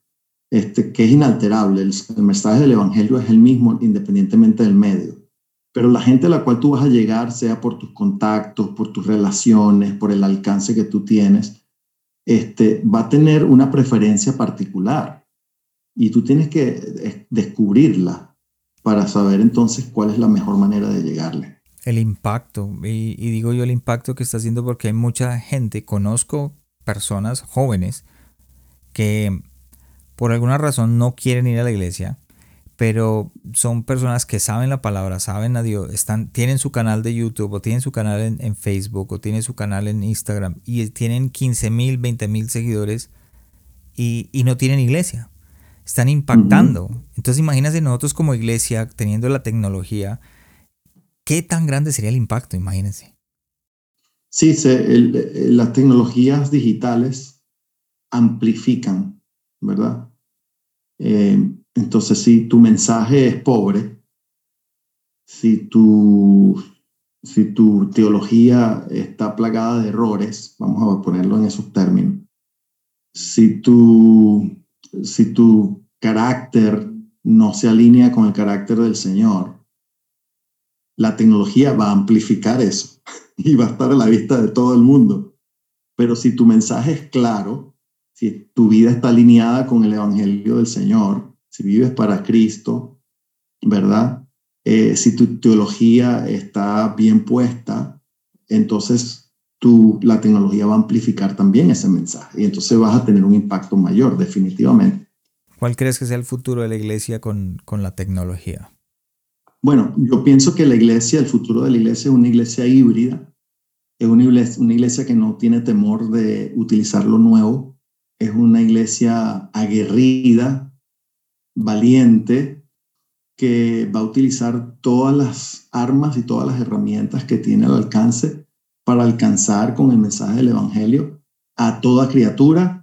Este, que es inalterable, el mensaje del Evangelio es el mismo independientemente del medio pero la gente a la cual tú vas a llegar, sea por tus contactos, por tus relaciones, por el alcance que tú tienes, este, va a tener una preferencia particular y tú tienes que descubrirla para saber entonces cuál es la mejor manera de llegarle. El impacto, y, y digo yo el impacto que está haciendo porque hay mucha gente, conozco personas jóvenes que por alguna razón no quieren ir a la iglesia, pero son personas que saben la palabra, saben a Dios, están, tienen su canal de YouTube o tienen su canal en, Facebook o tienen su canal en Instagram y tienen 15 mil, 20 mil seguidores y, no tienen iglesia. Están impactando. Entonces imagínense nosotros como iglesia teniendo la tecnología, ¿qué tan grande sería el impacto? Imagínense. Sí, las tecnologías digitales amplifican, ¿verdad? Eh, entonces, si tu mensaje es pobre, si tu, si tu teología está plagada de errores, vamos a ponerlo en esos términos, si tu, si tu carácter no se alinea con el carácter del Señor, la tecnología va a amplificar eso y va a estar a la vista de todo el mundo. Pero si tu mensaje es claro, si tu vida está alineada con el Evangelio del Señor, si vives para Cristo, ¿verdad? Eh, si tu teología está bien puesta, entonces tú, la tecnología va a amplificar también ese mensaje y entonces vas a tener un impacto mayor, definitivamente. ¿Cuál crees que sea el futuro de la iglesia con, con la tecnología? Bueno, yo pienso que la iglesia, el futuro de la iglesia es una iglesia híbrida, es una iglesia, una iglesia que no tiene temor de utilizar lo nuevo, es una iglesia aguerrida, valiente que va a utilizar todas las armas y todas las herramientas que tiene al alcance para alcanzar con el mensaje del Evangelio a toda criatura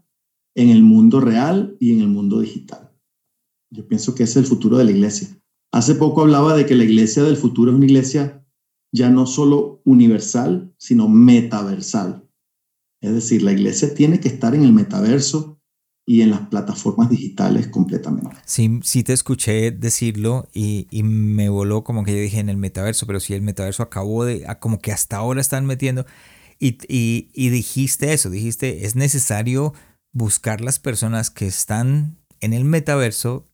en el mundo real y en el mundo digital. Yo pienso que es el futuro de la iglesia. Hace poco hablaba de que la iglesia del futuro es una iglesia ya no solo universal, sino metaversal. Es decir, la iglesia tiene que estar en el metaverso y en las plataformas digitales completamente. Sí, sí te escuché decirlo y, me voló como que yo dije en el metaverso, pero si el metaverso acabó de, como que hasta ahora están metiendo y, y dijiste eso, dijiste, es necesario buscar las personas que están en el metaverso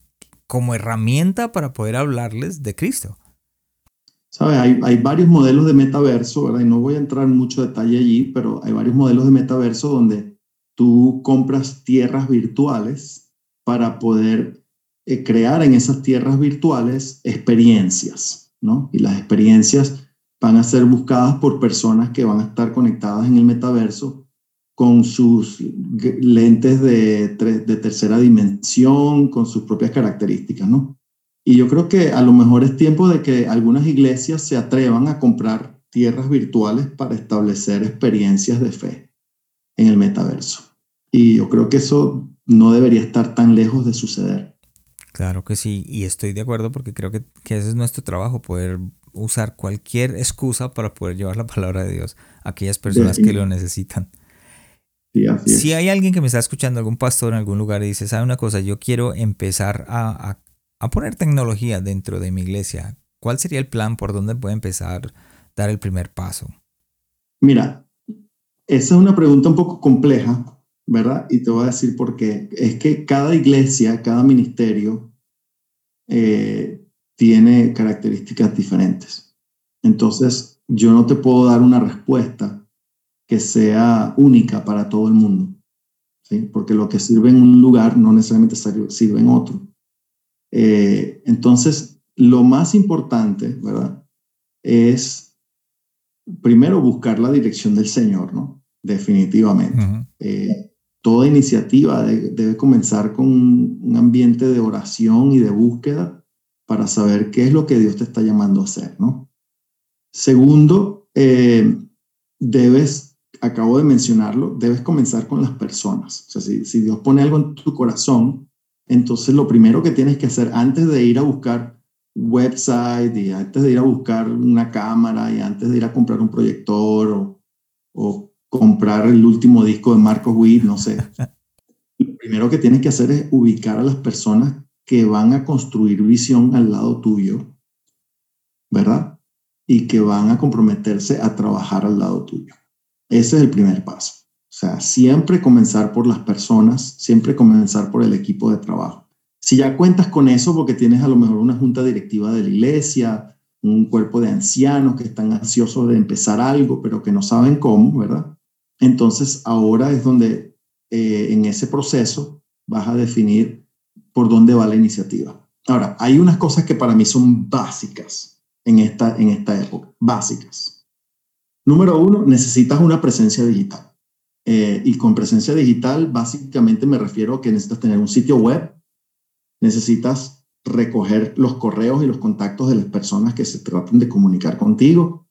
como herramienta para poder hablarles de Cristo. Hay, hay, varios modelos de metaverso, ¿verdad? Y no voy a entrar en mucho detalle allí, pero hay varios modelos de metaverso donde tú compras tierras virtuales para poder eh, crear en esas tierras virtuales experiencias, ¿no? Y las experiencias van a ser buscadas por personas que van a estar conectadas en el metaverso con sus lentes de, de tercera dimensión, con sus propias características, ¿no? Y yo creo que a lo mejor es tiempo de que algunas iglesias se atrevan a comprar tierras virtuales para establecer experiencias de fe en el metaverso. Y yo creo que eso no debería estar tan lejos de suceder. Claro que sí, y estoy de acuerdo porque creo que, que ese es nuestro trabajo, poder usar cualquier excusa para poder llevar la palabra de Dios a aquellas personas que lo necesitan. Si hay alguien que me está escuchando, algún pastor en algún lugar y dice, ¿sabe una cosa? Yo quiero empezar a, a a poner tecnología dentro de mi iglesia, ¿cuál sería el plan por dónde puede empezar a dar el primer paso? Mira, esa es una pregunta un poco compleja, ¿verdad? Y te voy a decir por qué. Es que cada iglesia, cada ministerio eh, tiene características diferentes. Entonces, yo no te puedo dar una respuesta que sea única para todo el mundo, ¿sí? Porque lo que sirve en un lugar no necesariamente sirve en otro. Eh, entonces, lo más importante, ¿verdad? Es primero buscar la dirección del Señor, ¿no? Definitivamente. Eh, toda iniciativa debe comenzar con un ambiente de oración y de búsqueda para saber qué es lo que Dios te está llamando a hacer, ¿no? Segundo, eh, debes, acabo de mencionarlo, debes comenzar con las personas. O sea, si, si Dios pone algo en tu corazón, entonces, lo primero que tienes que hacer antes de ir a buscar website y antes de ir a buscar una cámara y antes de ir a comprar un proyector o, comprar el último disco de Marcos Witt, no sé. Lo primero que tienes que hacer es ubicar a las personas que van a construir visión al lado tuyo, ¿verdad? Y que van a comprometerse a trabajar al lado tuyo. Ese es el primer paso. O sea, siempre comenzar por las personas, siempre comenzar por el equipo de trabajo. Si ya cuentas con eso porque tienes a lo mejor una junta directiva de la iglesia, un cuerpo de ancianos que están ansiosos de empezar algo, pero que no saben cómo, ¿verdad? Entonces ahora es donde eh, en ese proceso vas a definir por dónde va la iniciativa. Ahora, hay unas cosas que para mí son básicas en esta, en esta época, básicas. Número uno, necesitas una presencia digital. Eh, y con presencia digital, básicamente me refiero a que necesitas tener un sitio web, necesitas recoger los correos y los contactos de las personas que se tratan de comunicar contigo,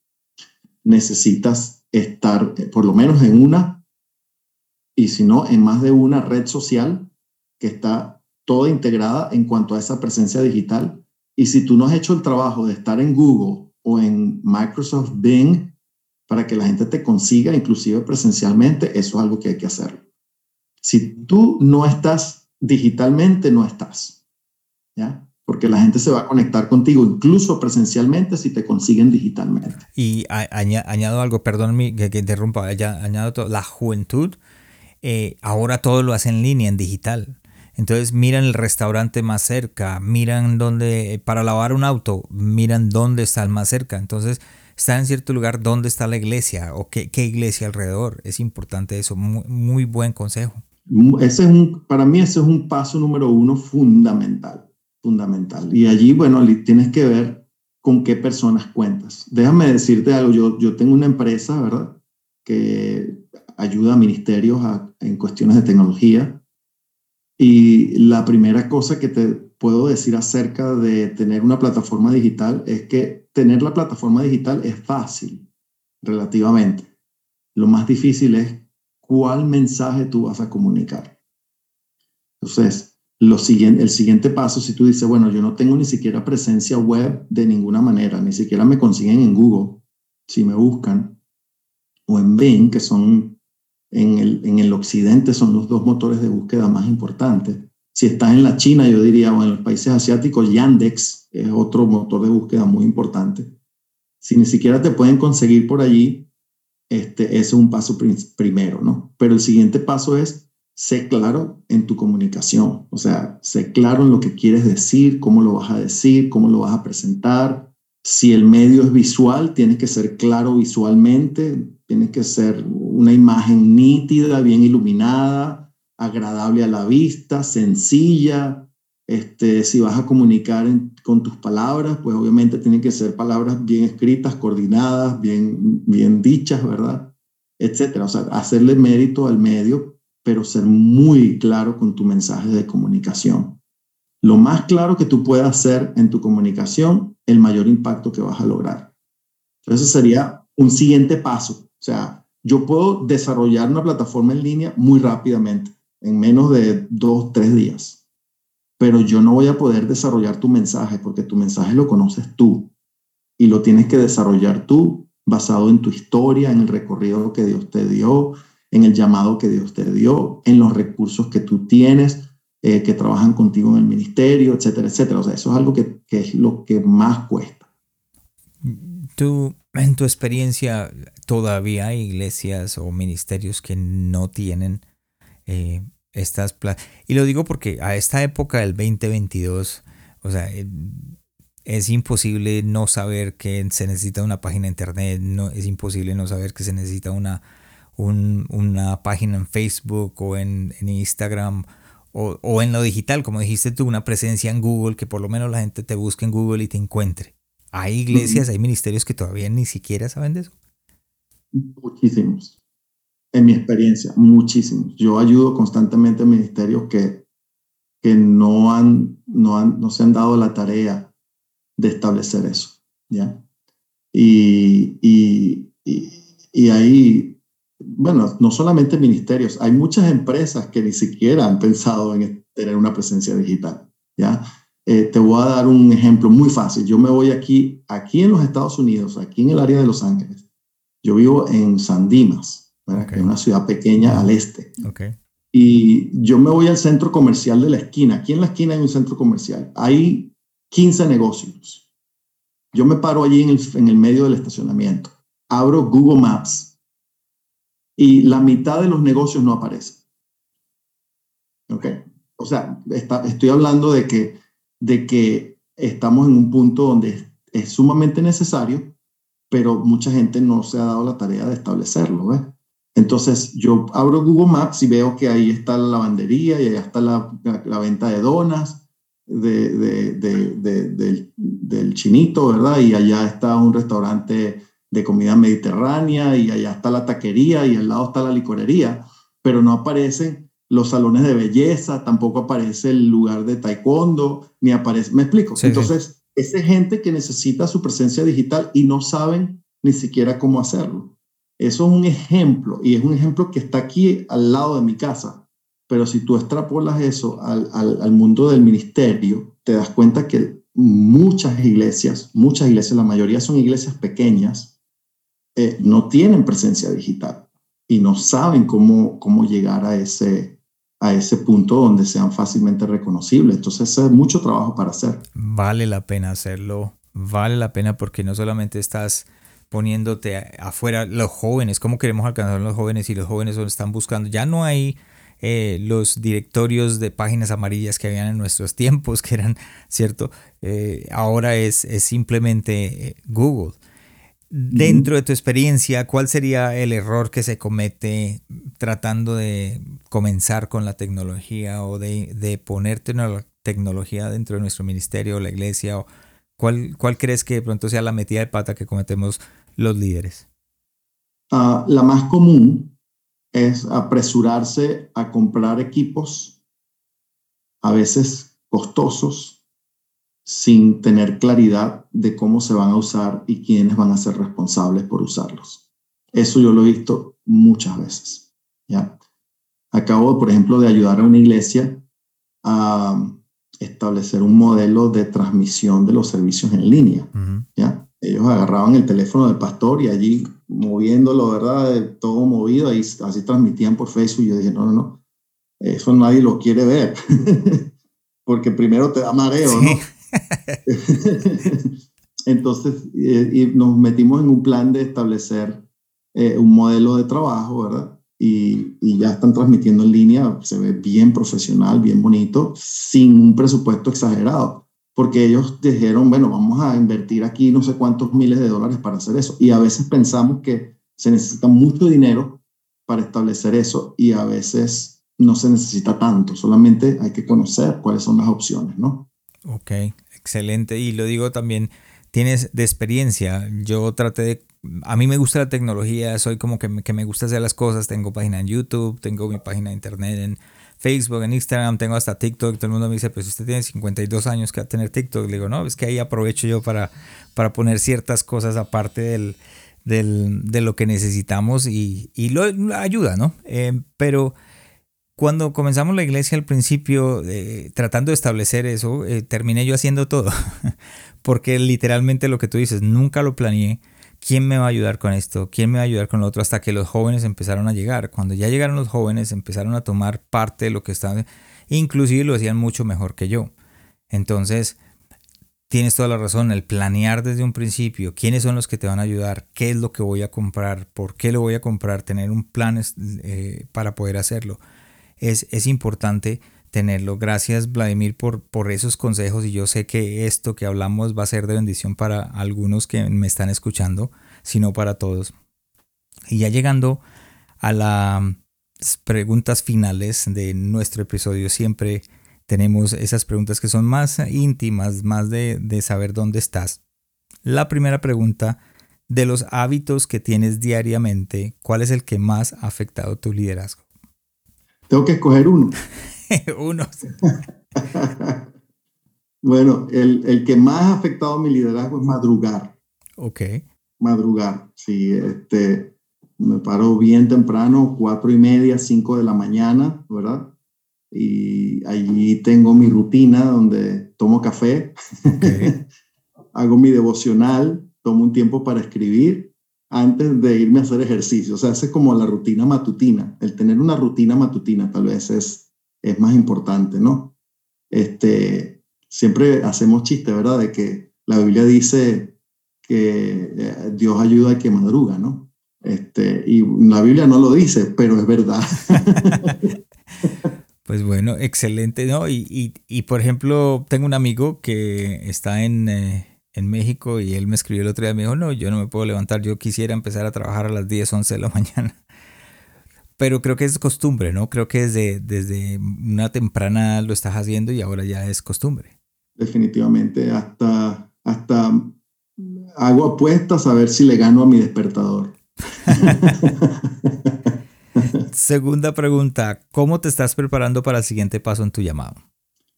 necesitas estar eh, por lo menos en una, y si no, en más de una red social que está toda integrada en cuanto a esa presencia digital. Y si tú no has hecho el trabajo de estar en Google o en Microsoft Bing, para que la gente te consiga, inclusive presencialmente, eso es algo que hay que hacer. Si tú no estás digitalmente, no estás. ¿Ya? Porque la gente se va a conectar contigo, incluso presencialmente, si te consiguen digitalmente. Y añado algo, perdón que, que interrumpa, añado todo, la juventud, eh, ahora todo lo hace en línea, en digital. Entonces miran el restaurante más cerca, miran dónde, para lavar un auto, miran dónde está el más cerca. Entonces, estar en cierto lugar, dónde está la iglesia o qué, qué iglesia alrededor. Es importante eso, muy, buen consejo. Ese es un, para mí ese es un paso número uno fundamental, fundamental. Y allí, bueno, tienes que ver con qué personas cuentas. Déjame decirte algo, yo, yo tengo una empresa, ¿verdad? Que ayuda a ministerios en cuestiones de tecnología. Y la primera cosa que te puedo decir acerca de tener una plataforma digital es que tener la plataforma digital es fácil, relativamente. Lo más difícil es cuál mensaje tú vas a comunicar. Entonces, lo siguiente, el siguiente paso, si tú dices, bueno, yo no tengo ni siquiera presencia web de ninguna manera, ni siquiera me consiguen en Google, si me buscan, o en Bing, que son en el, en el occidente, son los dos motores de búsqueda más importantes. Si estás en la China, yo diría, o en los países asiáticos, Yandex es otro motor de búsqueda muy importante. Si ni siquiera te pueden conseguir por allí, este, ese es un paso primero, ¿no? Pero el siguiente paso es sé claro en tu comunicación, o sea, sé claro en lo que quieres decir, cómo lo vas a decir, cómo lo vas a presentar. Si el medio es visual, tienes que ser claro visualmente, tienes que ser una imagen nítida, bien iluminada, agradable a la vista, sencilla. Este, si vas a comunicar con tus palabras, pues obviamente tienen que ser palabras bien escritas, coordinadas, bien, bien dichas, ¿verdad? Etcétera. O sea, hacerle mérito al medio pero ser muy claro con tu mensaje de comunicación. Lo más claro que tú puedas hacer en tu comunicación, el mayor impacto que vas a lograr. Entonces sería un siguiente paso. O sea, yo puedo desarrollar una plataforma en línea muy rápidamente, en menos de dos, tres días. Pero yo no voy a poder desarrollar tu mensaje porque tu mensaje lo conoces tú y lo tienes que desarrollar tú basado en tu historia, en el recorrido que Dios te dio, en el llamado que Dios te dio, en los recursos que tú tienes, eh, que trabajan contigo en el ministerio, etcétera, etcétera. O sea, eso es algo que, es lo que más cuesta. Tú, en tu experiencia, todavía hay iglesias o ministerios que no tienen eh, estas Y lo digo porque a esta época del 2022, o sea, eh, es imposible no saber que se necesita una página de internet, no, es imposible no saber que se necesita una una página en Facebook o en, Instagram o, en lo digital, como dijiste tú, una presencia en Google, que por lo menos la gente te busque en Google y te encuentre. Hay iglesias, hay ministerios que todavía ni siquiera saben de eso. Muchísimos. En mi experiencia, muchísimos. Yo ayudo constantemente a ministerios que, que no, han, no, han, no se han dado la tarea de establecer eso. ¿ya? Y, y, y, ahí bueno, no solamente ministerios, hay muchas empresas que ni siquiera han pensado en tener una presencia digital, ¿ya? Eh, te voy a dar un ejemplo muy fácil. Yo me voy aquí, aquí en los Estados Unidos, aquí en el área de Los Ángeles. Yo vivo en San Dimas, que es una ciudad pequeña al este. Okay. Y yo me voy al centro comercial de la esquina. Aquí en la esquina hay un centro comercial. Hay 15 negocios. Yo me paro allí en el, en el medio del estacionamiento. Abro Google Maps y la mitad de los negocios no aparecen. ¿Ok? O sea, estoy hablando de que, de que estamos en un punto donde es, sumamente necesario, pero mucha gente no se ha dado la tarea de establecerlo. ¿ves? Entonces, yo abro Google Maps y veo que ahí está la lavandería y allá está la, la, venta de donas de, de, de, del, del chinito, ¿verdad? Y allá está un restaurante de comida mediterránea y allá está la taquería y al lado está la licorería, pero no aparecen los salones de belleza, tampoco aparece el lugar de taekwondo, ni aparece, me explico. Entonces, esa gente que necesita su presencia digital y no saben ni siquiera cómo hacerlo. Eso es un ejemplo y es un ejemplo que está aquí al lado de mi casa. Pero si tú extrapolas eso al, al, mundo del ministerio, te das cuenta que muchas iglesias, muchas iglesias, la mayoría son iglesias pequeñas, eh, no tienen presencia digital y no saben cómo, cómo llegar a ese, a ese punto donde sean fácilmente reconocibles. Entonces, es mucho trabajo para hacer. Vale la pena hacerlo, vale la pena porque no solamente estás poniéndote afuera los jóvenes, cómo queremos alcanzar a los jóvenes y los jóvenes están buscando, ya no hay eh, los directorios de páginas amarillas que habían en nuestros tiempos, que eran, ¿cierto? Eh, ahora es, es simplemente Google. Dentro de tu experiencia, ¿cuál sería el error que se comete tratando de comenzar con la tecnología o de, de ponerte la tecnología dentro de nuestro ministerio o la iglesia? O ¿cuál, ¿Cuál crees que de pronto sea la metida de pata que cometemos los líderes? Ah, la más común es apresurarse a comprar equipos, a veces costosos, sin tener claridad de cómo se van a usar y quiénes van a ser responsables por usarlos. Eso yo lo he visto muchas veces. ¿ya? Acabo, por ejemplo, de ayudar a una iglesia a establecer un modelo de transmisión de los servicios en línea. ¿ya? Ellos agarraban el teléfono del pastor y allí moviéndolo, ¿verdad? Todo movido, ahí así transmitían por Facebook. Yo dije, no, no, no, eso nadie lo quiere ver, porque primero te da mareo, ¿no? Entonces, eh, y nos metimos en un plan de establecer eh, un modelo de trabajo, ¿verdad? Y, y, ya están transmitiendo en línea, se ve bien profesional, bien bonito, sin un presupuesto exagerado, porque ellos dijeron, bueno, vamos a invertir aquí no sé cuántos miles de dólares para hacer eso. Y a veces pensamos que se necesita mucho dinero para establecer eso y a veces no se necesita tanto, solamente hay que conocer cuáles son las opciones, ¿no? Ok, excelente. Y lo digo también, tienes de experiencia. Yo traté de... A mí me gusta la tecnología, soy como que que me gusta hacer las cosas. Tengo página en YouTube, tengo mi página de internet en Facebook, en Instagram, tengo hasta TikTok. Todo el mundo me dice, pues usted tiene 52 años que va a tener TikTok. Le digo, no, es que ahí aprovecho yo para, para poner ciertas cosas aparte del, del, de lo que necesitamos y, y lo ayuda, ¿no? Eh, pero cuando comenzamos la iglesia al principio, eh, tratando de establecer eso, eh, terminé yo haciendo todo. Porque literalmente lo que tú dices, nunca lo planeé. ¿Quién me va a ayudar con esto? ¿Quién me va a ayudar con lo otro? Hasta que los jóvenes empezaron a llegar. Cuando ya llegaron los jóvenes, empezaron a tomar parte de lo que estaban. Inclusive lo hacían mucho mejor que yo. Entonces, tienes toda la razón. El planear desde un principio quiénes son los que te van a ayudar, qué es lo que voy a comprar, por qué lo voy a comprar, tener un plan eh, para poder hacerlo es, importante tenerlo. Gracias Vladimir por, por esos consejos y yo sé que esto que hablamos va a ser de bendición para algunos que me están escuchando, sino para todos. Y ya llegando a las preguntas finales de nuestro episodio, siempre tenemos esas preguntas que son más íntimas, más de, de saber dónde estás. La primera pregunta, de los hábitos que tienes diariamente, ¿cuál es el que más ha afectado tu liderazgo? Tengo que escoger uno. uno. bueno, el, el, que más ha afectado mi liderazgo es madrugar. Ok. Madrugar, sí. Este, me paro bien temprano, cuatro y media, cinco de la mañana, ¿verdad? Y allí tengo mi rutina donde tomo café, hago mi devocional, tomo un tiempo para escribir antes de irme a hacer ejercicio. O sea, es como la rutina matutina. El tener una rutina matutina tal vez es, es más importante, ¿no? Este, siempre hacemos chiste, ¿verdad? De que la Biblia dice que eh, Dios ayuda al que madruga, ¿no? Este, y la Biblia no lo dice, pero es verdad. Pues bueno, excelente, ¿no? Y, y, y, por ejemplo, tengo un amigo que está en, eh, en México y él me escribió el otro día, me dijo, no, yo no me puedo levantar, yo quisiera empezar a trabajar a las 10, 11 de la mañana. Pero creo que es costumbre, ¿no? Creo que desde, desde una temprana lo estás haciendo y ahora ya es costumbre. Definitivamente, hasta, hasta hago apuestas a ver si le gano a mi despertador. Segunda pregunta, ¿cómo te estás preparando para el siguiente paso en tu llamado?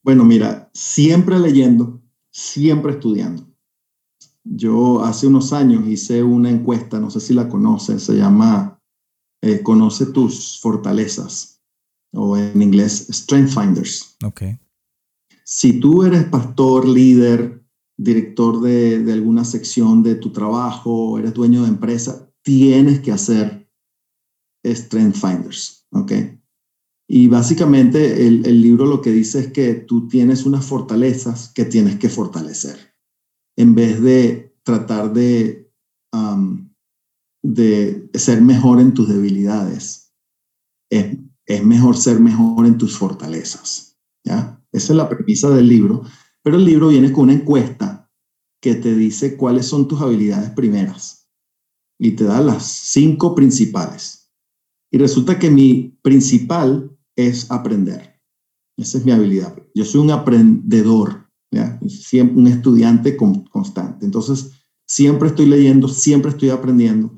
Bueno, mira, siempre leyendo, siempre estudiando. Yo hace unos años hice una encuesta, no sé si la conoces, se llama eh, Conoce tus fortalezas o en inglés Strength Finders. Ok. Si tú eres pastor, líder, director de, de alguna sección de tu trabajo, eres dueño de empresa, tienes que hacer Strength Finders. Ok. Y básicamente el, el libro lo que dice es que tú tienes unas fortalezas que tienes que fortalecer en vez de tratar de, de ser mejor en tus debilidades. Es, es, mejor ser mejor en tus fortalezas. ¿ya? Esa es la premisa del libro. Pero el libro viene con una encuesta que te dice cuáles son tus habilidades primeras y te da las cinco principales. Y resulta que mi principal es aprender. Esa es mi habilidad. Yo soy un aprendedor Siempre un estudiante constante. Entonces, siempre estoy leyendo, siempre estoy aprendiendo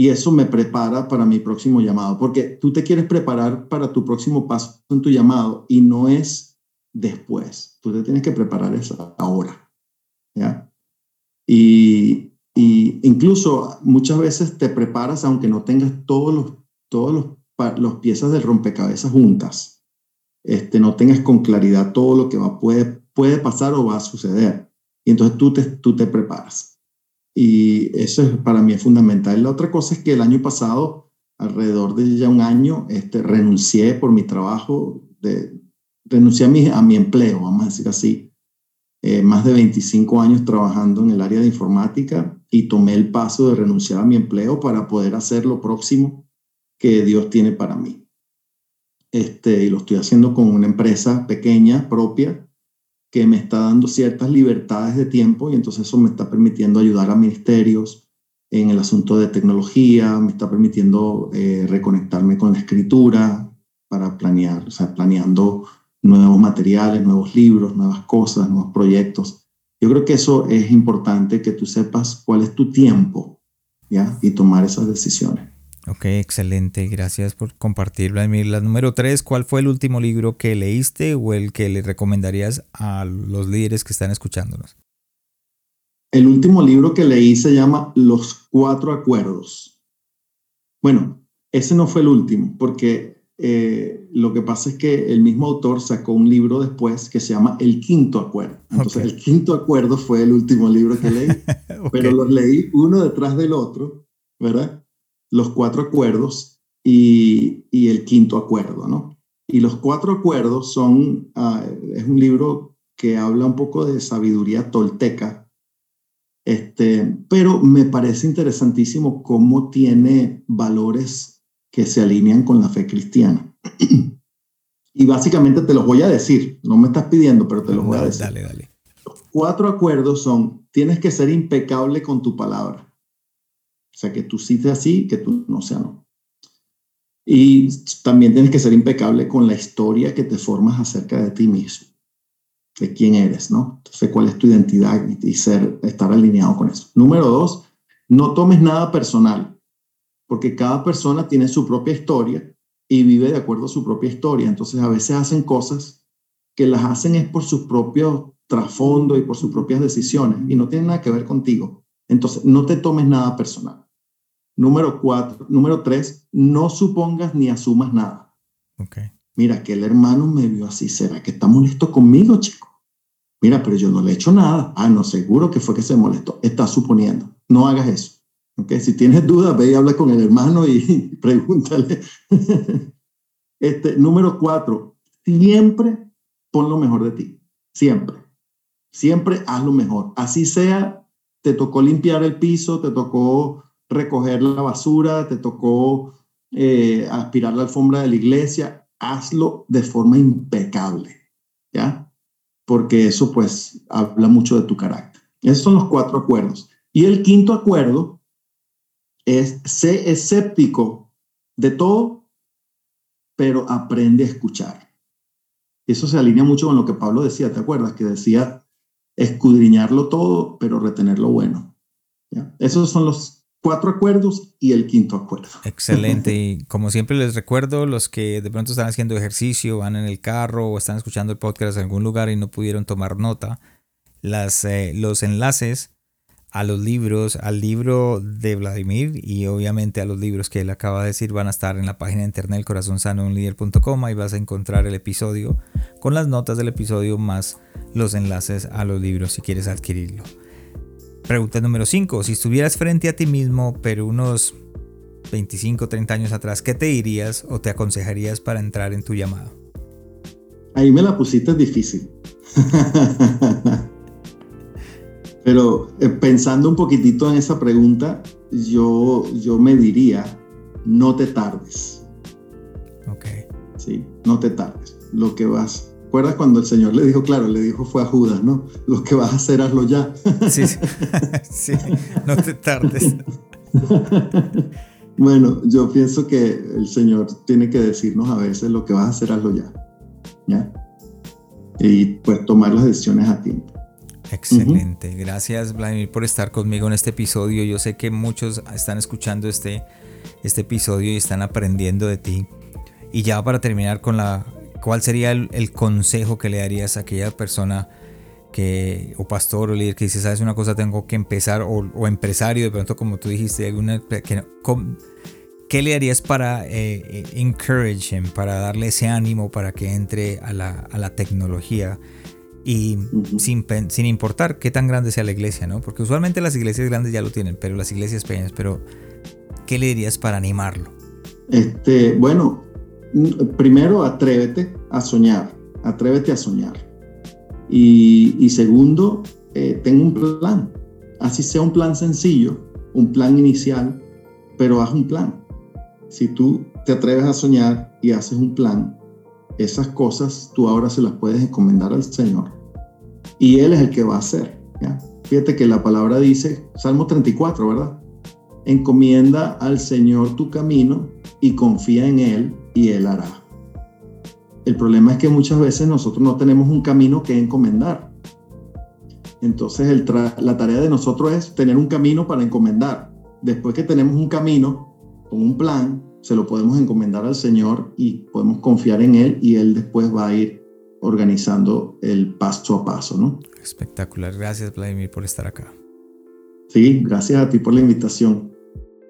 y eso me prepara para mi próximo llamado, porque tú te quieres preparar para tu próximo paso en tu llamado y no es después, tú te tienes que preparar ahora. Y, y incluso muchas veces te preparas aunque no tengas todos los, todos los, los piezas del rompecabezas juntas, este, no tengas con claridad todo lo que va, puede puede pasar o va a suceder. Y entonces tú te, tú te preparas. Y eso para mí es fundamental. La otra cosa es que el año pasado, alrededor de ya un año, este, renuncié por mi trabajo, de, renuncié a mi, a mi empleo, vamos a decir así. Eh, más de 25 años trabajando en el área de informática y tomé el paso de renunciar a mi empleo para poder hacer lo próximo que Dios tiene para mí. Este, y lo estoy haciendo con una empresa pequeña, propia, que me está dando ciertas libertades de tiempo y entonces eso me está permitiendo ayudar a ministerios en el asunto de tecnología, me está permitiendo eh, reconectarme con la escritura para planear, o sea, planeando nuevos materiales, nuevos libros, nuevas cosas, nuevos proyectos. Yo creo que eso es importante, que tú sepas cuál es tu tiempo, ¿ya? Y tomar esas decisiones. Ok, excelente. Gracias por compartirlo. Vladimir. La número tres, ¿cuál fue el último libro que leíste o el que le recomendarías a los líderes que están escuchándonos? El último libro que leí se llama Los Cuatro Acuerdos. Bueno, ese no fue el último, porque eh, lo que pasa es que el mismo autor sacó un libro después que se llama El Quinto Acuerdo. Entonces, el Quinto Acuerdo fue el último libro que leí, pero los leí uno detrás del otro, ¿verdad? Los cuatro acuerdos y, el quinto acuerdo, ¿no? Y los cuatro acuerdos son, ah, es un libro que habla un poco de sabiduría tolteca, este, pero me parece interesantísimo cómo tiene valores que se alinean con la fe cristiana. y básicamente te los voy a decir, no me estás pidiendo, pero te los voy a decir. Dale, dale. Los cuatro acuerdos son, tienes que ser impecable con tu palabra. O sea, que tú sí sea sí, que tú no sea no. Y también tienes que ser impecable con la historia que te formas acerca de ti mismo, de quién eres, ¿no? Entonces, cuál es tu identidad y, ser, estar alineado con eso. Número dos, no tomes nada personal, porque cada persona tiene su propia historia y vive de acuerdo a su propia historia. Entonces, a veces hacen cosas que las hacen es por su propio trasfondo y por sus propias decisiones y no tienen nada que ver contigo. Entonces, no te tomes nada personal. Número cuatro, número tres, no supongas ni asumas nada. Okay. Mira, que el hermano me vio así, ¿será que está molesto conmigo, chico? Mira, pero yo no le he hecho nada. Ah, no, seguro que fue que se molestó. Está suponiendo. No hagas eso. Okay. Si tienes dudas, ve y habla con el hermano y pregúntale. este, número cuatro, siempre pon lo mejor de ti. Siempre. Siempre haz lo mejor. Así sea, te tocó limpiar el piso, te tocó recoger la basura, te tocó eh, aspirar la alfombra de la iglesia, hazlo de forma impecable, ¿ya? Porque eso pues habla mucho de tu carácter. Esos son los cuatro acuerdos. Y el quinto acuerdo es sé escéptico de todo, pero aprende a escuchar. Eso se alinea mucho con lo que Pablo decía, ¿te acuerdas? Que decía escudriñarlo todo, pero retener lo bueno. ¿ya? Esos son los cuatro acuerdos y el quinto acuerdo. Excelente. Y como siempre les recuerdo, los que de pronto están haciendo ejercicio, van en el carro o están escuchando el podcast en algún lugar y no pudieron tomar nota, las, eh, los enlaces a los libros, al libro de Vladimir y obviamente a los libros que él acaba de decir van a estar en la página de internet corazonsanounlider.com y vas a encontrar el episodio con las notas del episodio más los enlaces a los libros si quieres adquirirlo. Pregunta número 5. Si estuvieras frente a ti mismo, pero unos 25, 30 años atrás, ¿qué te dirías o te aconsejarías para entrar en tu llamado? Ahí me la pusiste difícil. pero eh, pensando un poquitito en esa pregunta, yo, yo me diría, no te tardes. Ok. Sí, no te tardes. Lo que vas ¿Recuerdas cuando el Señor le dijo, claro, le dijo fue a Judas, ¿no? Lo que vas a hacer, hazlo ya. Sí, sí, no te tardes. Bueno, yo pienso que el Señor tiene que decirnos a veces lo que vas a hacer, hazlo ya. ¿Ya? Y pues tomar las decisiones a tiempo. Excelente. Gracias, Vladimir, por estar conmigo en este episodio. Yo sé que muchos están escuchando este, este episodio y están aprendiendo de ti. Y ya para terminar con la ¿Cuál sería el, consejo que le darías a aquella persona que, o pastor o líder que dice, sabes una cosa, tengo que empezar, o, empresario, de pronto como tú dijiste, alguna, ¿qué le harías para eh, eh, encourage him, para darle ese ánimo para que entre a la, a la tecnología? Y sin, sin importar qué tan grande sea la iglesia, ¿no? Porque usualmente las iglesias grandes ya lo tienen, pero las iglesias pequeñas, pero ¿qué le dirías para animarlo? Este, bueno, primero atrévete a soñar, atrévete a soñar. Y, segundo, eh, ten un plan, así sea un plan sencillo, un plan inicial, pero haz un plan. Si tú te atreves a soñar y haces un plan, esas cosas tú ahora se las puedes encomendar al Señor. Y Él es el que va a hacer. Fíjate que la palabra dice, Salmo 34, ¿verdad? Encomienda al Señor tu camino y confía en Él y Él hará. El problema es que muchas veces nosotros no tenemos un camino que encomendar. Entonces la tarea de nosotros es tener un camino para encomendar. Después que tenemos un camino con un plan, se lo podemos encomendar al Señor y podemos confiar en Él y Él después va a ir organizando el paso a paso, ¿no? Espectacular. Gracias, Vladimir, por estar acá. Sí, gracias a ti por la invitación.